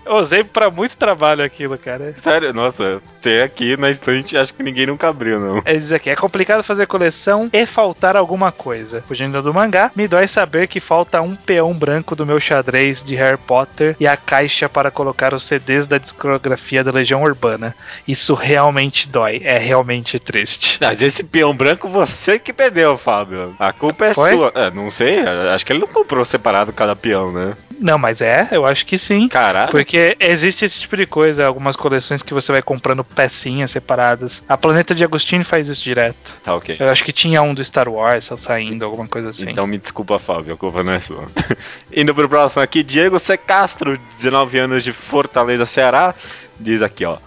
eu usei pra muito trabalho aquilo, cara. Sério, nossa, tem aqui na estante, acho que ninguém nunca abriu, não. É diz aqui, é complicado fazer coleção e faltar alguma coisa. Fugindo do mangá, me dói saber que falta um peão branco do meu xadrez de Harry Potter e a caixa para colocar os CDs da discografia da Legião Urbana. Isso realmente dói, é realmente triste. Mas esse peão branco você que perdeu, Fábio. A culpa é Foi? sua. É, não sei, acho que ele não comprou separado cada peão, né? Não, mas é, eu acho que sim. Caralho. Porque existe esse tipo de coisa, algumas coleções que você vai comprando pecinhas separadas. A Planeta de Agostini faz isso direto. Tá, ok. Eu acho que tinha um do Star Wars saindo, alguma coisa assim. Então me desculpa, Fábio, a culpa não é sua. [laughs] Indo pro próximo aqui, Diego C. Castro, 19 anos de Fortaleza, Ceará. Diz aqui, ó.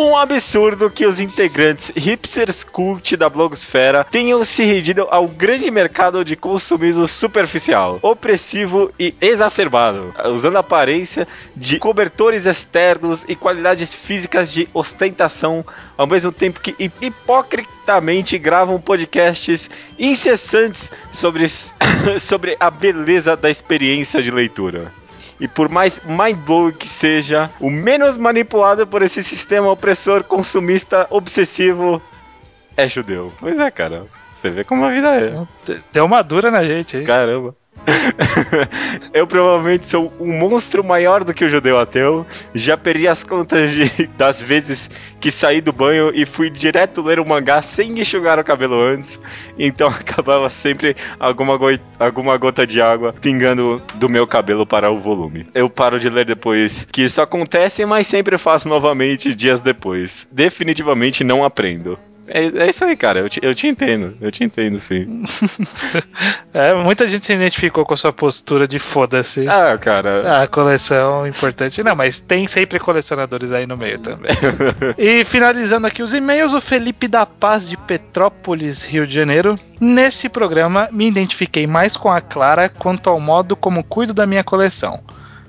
Um absurdo que os integrantes hipsters cult da blogosfera tenham se rendido ao grande mercado de consumismo superficial, opressivo e exacerbado, usando a aparência de cobertores externos e qualidades físicas de ostentação, ao mesmo tempo que hipocritamente gravam podcasts incessantes sobre, [coughs] sobre a beleza da experiência de leitura. E por mais mind-blowing que seja, o menos manipulado por esse sistema opressor, consumista, obsessivo é judeu. Pois é, cara. Você vê como a vida é. Deu uma dura na gente aí. Caramba. [laughs] eu provavelmente sou um monstro maior do que o judeu ateu. Já perdi as contas de, [laughs] das vezes que saí do banho e fui direto ler o mangá sem enxugar o cabelo antes. Então [laughs] acabava sempre alguma, go alguma gota de água pingando do meu cabelo para o volume. Eu paro de ler depois que isso acontece, mas sempre faço novamente dias depois. Definitivamente não aprendo. É, é isso aí, cara. Eu te, eu te entendo. Eu te entendo, sim. [laughs] é, muita gente se identificou com a sua postura de foda-se. Ah, cara. A coleção importante. Não, mas tem sempre colecionadores aí no meio também. [laughs] e finalizando aqui os e-mails, o Felipe da Paz de Petrópolis, Rio de Janeiro. Nesse programa, me identifiquei mais com a Clara quanto ao modo como cuido da minha coleção.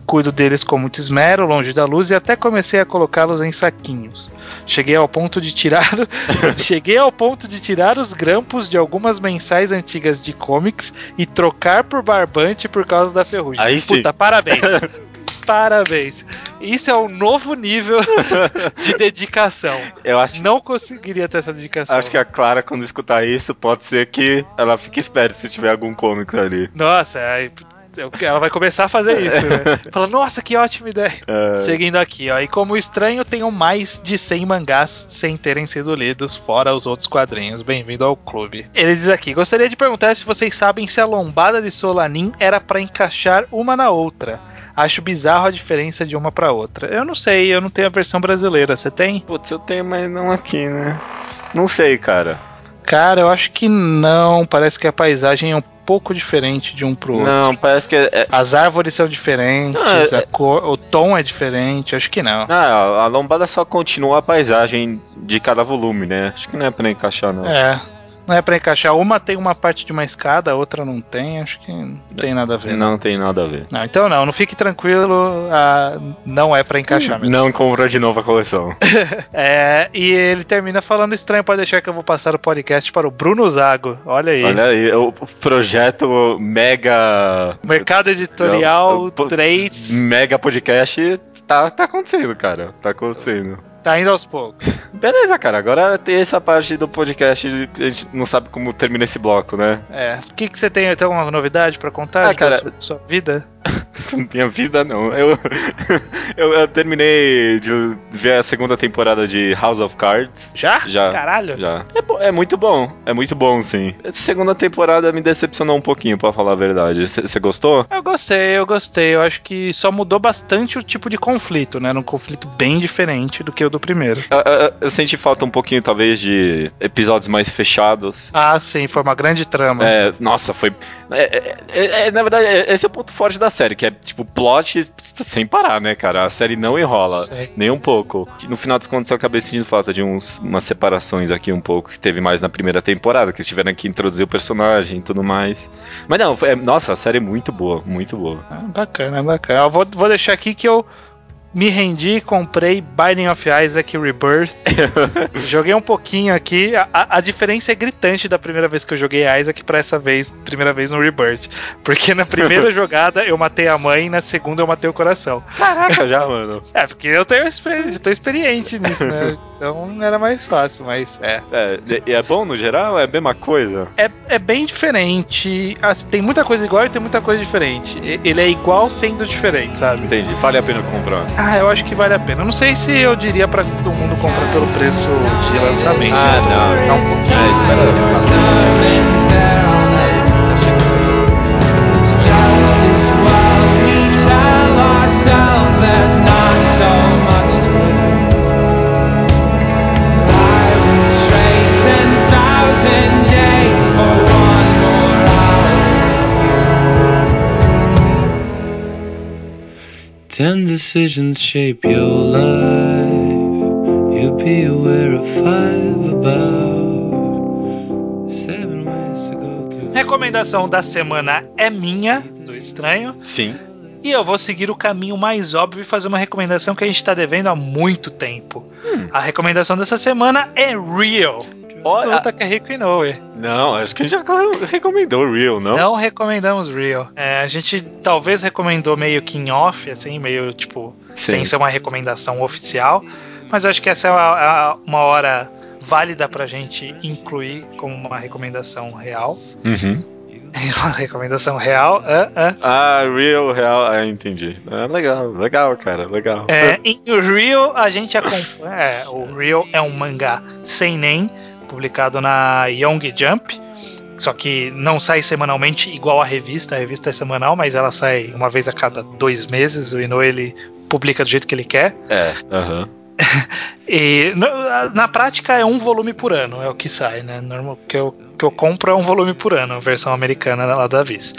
Cuido deles com muito esmero, longe da luz, e até comecei a colocá-los em saquinhos. Cheguei ao ponto de tirar. [laughs] cheguei ao ponto de tirar os grampos de algumas mensais antigas de comics e trocar por barbante por causa da ferrugem. Aí sim. Puta, parabéns. [laughs] parabéns. Isso é um novo nível [laughs] de dedicação. Eu acho não conseguiria ter essa dedicação. Acho que a Clara quando escutar isso pode ser que ela fique esperta se tiver algum comics ali. Nossa, aí ela vai começar a fazer isso, né? [laughs] Fala, nossa, que ótima ideia. É. Seguindo aqui, ó. E como estranho, tenho mais de 100 mangás sem terem sido lidos, fora os outros quadrinhos. Bem-vindo ao clube. Ele diz aqui: gostaria de perguntar se vocês sabem se a lombada de Solanin era para encaixar uma na outra. Acho bizarro a diferença de uma para outra. Eu não sei, eu não tenho a versão brasileira. Você tem? Putz, eu tenho, mas não aqui, né? Não sei, cara. Cara, eu acho que não. Parece que a paisagem é um pouco diferente de um pro outro. Não, parece que. É... As árvores são diferentes, não, é... cor, o tom é diferente, acho que não. Não, a lombada só continua a paisagem de cada volume, né? Acho que não é pra encaixar, não. É. Não é para encaixar. Uma tem uma parte de uma escada, a outra não tem. Acho que não tem nada a ver. Não, tem nada a ver. Não, então não, não fique tranquilo. Ah, não é para encaixar mesmo. Não compra de novo a coleção. [laughs] é, e ele termina falando estranho para deixar que eu vou passar o podcast para o Bruno Zago. Olha aí. Olha aí, o projeto Mega. Mercado Editorial 3. Mega Podcast tá, tá acontecendo, cara. Tá acontecendo. Tá indo aos poucos. [laughs] Beleza, cara. Agora tem essa parte do podcast, a gente não sabe como termina esse bloco, né? É. O que, que você tem? Tem alguma novidade para contar? Ah, cara. Sua, sua vida? [laughs] Minha vida não. Eu, [laughs] eu, eu, terminei de ver a segunda temporada de House of Cards. Já? Já. Caralho. Já. É, é muito bom. É muito bom, sim. Essa segunda temporada me decepcionou um pouquinho, para falar a verdade. Você gostou? Eu gostei, eu gostei. Eu acho que só mudou bastante o tipo de conflito, né? Era um conflito bem diferente do que do primeiro. Eu, eu, senti falta um pouquinho, talvez, de episódios mais fechados. Ah, sim. Foi uma grande trama. É, nossa, foi. É, é, é, é na verdade, esse é o ponto forte da série, que é é tipo plot sem parar, né, cara? A série não enrola, Sei. nem um pouco. No final das contas, eu acabei sentindo falta de uns, umas separações aqui um pouco, que teve mais na primeira temporada, que eles tiveram que introduzir o personagem e tudo mais. Mas não, é, nossa, a série é muito boa, muito boa. Ah, bacana, bacana. Eu vou, vou deixar aqui que eu me rendi comprei Binding of Isaac Rebirth. [laughs] joguei um pouquinho aqui. A, a, diferença é gritante da primeira vez que eu joguei Isaac para essa vez, primeira vez no Rebirth. Porque na primeira [laughs] jogada eu matei a mãe, na segunda eu matei o coração. Caraca, já, mano. [laughs] É, porque eu tenho, eu tô experiente nisso, né? Então era mais fácil, mas é. É, e é bom no geral? É a mesma coisa? É, é bem diferente. Assim, tem muita coisa igual e tem muita coisa diferente. Ele é igual sendo diferente, sabe? Entendi. Vale a pena comprar. Ah, eu acho que vale a pena. Não sei se eu diria para todo mundo comprar pelo preço de lançamento. Ah, não. Não, é, espera. Decisions shape your life. You'll be aware of five about seven ways to go to. Recomendação da semana é minha, do estranho. Sim. E eu vou seguir o caminho mais óbvio e fazer uma recomendação que a gente está devendo há muito tempo. Hum. A recomendação dessa semana é Real, Olha, Puta que é rico Inoue. Não, acho que a gente já recomendou Real, não? Não recomendamos Real. É, a gente talvez recomendou meio que em off, assim, meio tipo, Sim. sem ser uma recomendação oficial. Mas eu acho que essa é uma, uma hora válida pra gente incluir como uma recomendação real. Uhum. [laughs] Uma recomendação real. Uh, uh. Ah, Real, real. Ah, entendi. Ah, legal, legal, cara, legal. É, [laughs] em Real, a gente acompanha. É, o Real é um mangá sem nem publicado na Young Jump. Só que não sai semanalmente igual a revista. A revista é semanal, mas ela sai uma vez a cada dois meses. O Inoue ele publica do jeito que ele quer. É, aham. [laughs] e na, na, prática é um volume por ano, é o que sai, né? Normal, que eu, que eu compro é um volume por ano, a versão americana lá da Viz.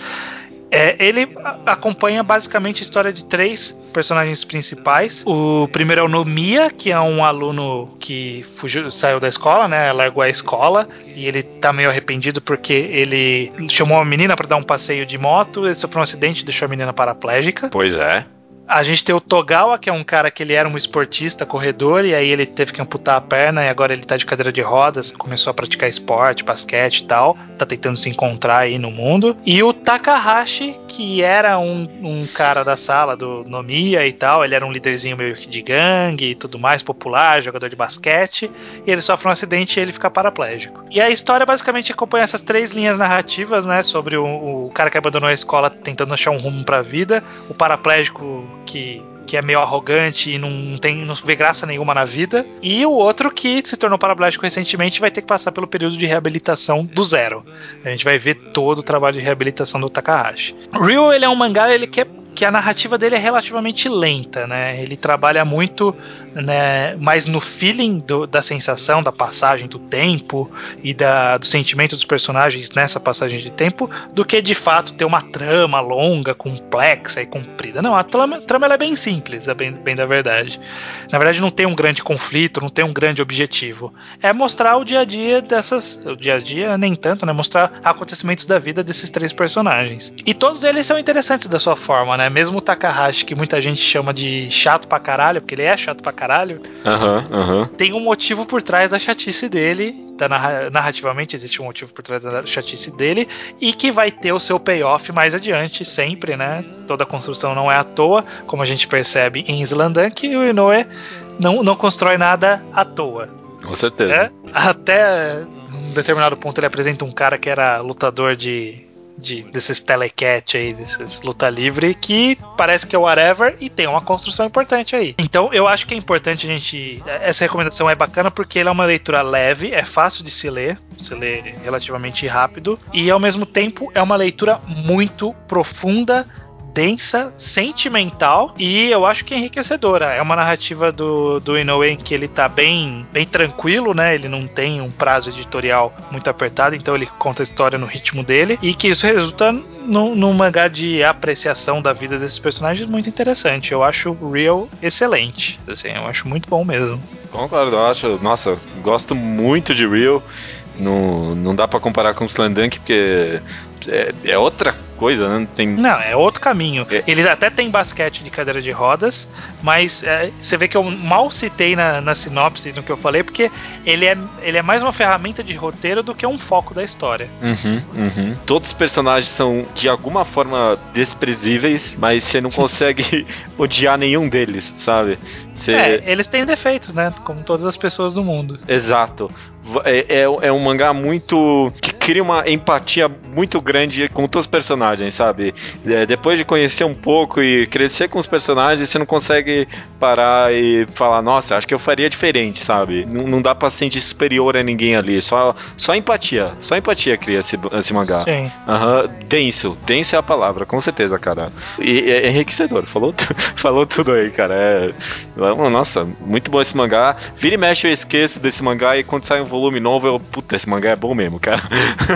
É, ele acompanha basicamente a história de três personagens principais. O primeiro é o Nomia, que é um aluno que fugiu, saiu da escola, né? Largou a escola e ele tá meio arrependido porque ele chamou uma menina para dar um passeio de moto, ele sofreu um acidente e deixou a menina paraplégica. Pois é. A gente tem o Togawa, que é um cara que ele era um esportista, corredor, e aí ele teve que amputar a perna e agora ele tá de cadeira de rodas, começou a praticar esporte, basquete e tal, tá tentando se encontrar aí no mundo. E o Takahashi, que era um, um cara da sala do Nomiya e tal, ele era um líderzinho meio que de gangue e tudo mais, popular, jogador de basquete, e ele sofre um acidente e ele fica paraplégico. E a história basicamente acompanha essas três linhas narrativas, né, sobre o, o cara que abandonou a escola tentando achar um rumo pra vida, o paraplégico que, que é meio arrogante e não, tem, não vê graça nenhuma na vida. E o outro que se tornou paraplégico recentemente vai ter que passar pelo período de reabilitação do zero. A gente vai ver todo o trabalho de reabilitação do Takahashi. Real, ele é um mangá ele que, que a narrativa dele é relativamente lenta, né? Ele trabalha muito né, mais no feeling do, da sensação, da passagem do tempo e da, do sentimento dos personagens nessa passagem de tempo, do que de fato ter uma trama longa, complexa e comprida. Não, a trama, trama é bem simples, é bem, bem da verdade. Na verdade, não tem um grande conflito, não tem um grande objetivo. É mostrar o dia a dia dessas. O dia a dia, nem tanto, né? Mostrar acontecimentos da vida desses três personagens. E todos eles são interessantes da sua forma, né? Mesmo o Takahashi, que muita gente chama de chato pra caralho, porque ele é chato pra caralho. Uhum. Uhum. Tem um motivo por trás da chatice dele. Da narra narrativamente existe um motivo por trás da chatice dele. E que vai ter o seu payoff mais adiante, sempre, né? Toda construção não é à toa, como a gente percebe em Slandunk, o Inoue não, não constrói nada à toa. Com certeza. É? Até um determinado ponto ele apresenta um cara que era lutador de de, desses telecat aí, desses luta livre, que parece que é whatever e tem uma construção importante aí. Então eu acho que é importante a gente. Essa recomendação é bacana porque ela é uma leitura leve, é fácil de se ler, se lê relativamente rápido, e ao mesmo tempo é uma leitura muito profunda densa, sentimental e eu acho que enriquecedora. É uma narrativa do, do Inoue que ele tá bem, bem tranquilo, né? Ele não tem um prazo editorial muito apertado, então ele conta a história no ritmo dele e que isso resulta num, mangá de apreciação da vida desses personagens muito interessante. Eu acho o Real excelente. Assim, eu acho muito bom mesmo. Concordo, eu acho. Nossa, gosto muito de Real. Não, não dá para comparar com o Slandunk, porque é, é outra coisa, né? Tem... Não, é outro caminho. É. Ele até tem basquete de cadeira de rodas, mas é, você vê que eu mal citei na, na sinopse no que eu falei, porque ele é, ele é mais uma ferramenta de roteiro do que um foco da história. Uhum, uhum. Todos os personagens são de alguma forma desprezíveis, mas você não consegue [laughs] odiar nenhum deles, sabe? Você... É, eles têm defeitos, né? Como todas as pessoas do mundo. Exato. É, é, é, um mangá muito. que cria uma empatia muito grande com todos os personagens, sabe? É, depois de conhecer um pouco e crescer com os personagens, você não consegue parar e falar, nossa, acho que eu faria diferente, sabe? Não, não dá pra sentir superior a ninguém ali. Só, só empatia. Só empatia cria esse, esse mangá. Sim. Uhum. Denso. Denso é a palavra, com certeza, cara. E é enriquecedor. Falou, [laughs] falou tudo aí, cara. É, nossa, muito bom esse mangá. Vira e mexe, eu esqueço desse mangá e quando sai um volume novo, eu. Puta, esse mangá é bom mesmo, cara.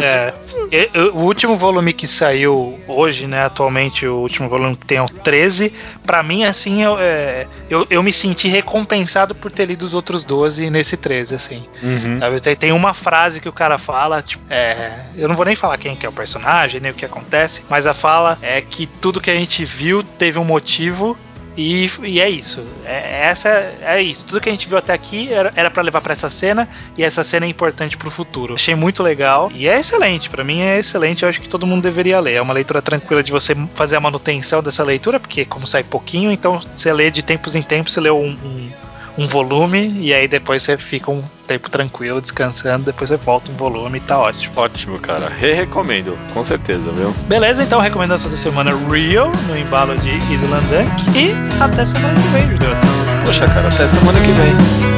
É. [laughs] o último volume que saiu hoje, né? Atualmente, o último volume que tem é o 13. Pra mim, assim, eu, é, eu, eu me senti recompensado por ter lido os outros 12 nesse 13, assim. Uhum. Tem, tem uma frase que o cara fala, tipo, é, eu não vou nem falar quem que é o personagem, nem o que acontece, mas a fala é que tudo que a gente viu teve um motivo e, e é isso. É, essa é isso. Tudo que a gente viu até aqui era para levar para essa cena e essa cena é importante pro futuro. Achei muito legal e é excelente. para mim é excelente. Eu acho que todo mundo deveria ler. É uma leitura tranquila de você fazer a manutenção dessa leitura, porque como sai pouquinho, então você lê de tempos em tempos, você lê um, um um volume e aí depois você fica um tempo tranquilo, descansando, depois você volta um volume e tá ótimo. Ótimo, cara. Re-recomendo, com certeza, viu? Beleza, então recomendação da semana Real, no embalo de Island Dunk. E até semana que vem, Judeu. Poxa, cara, até semana que vem.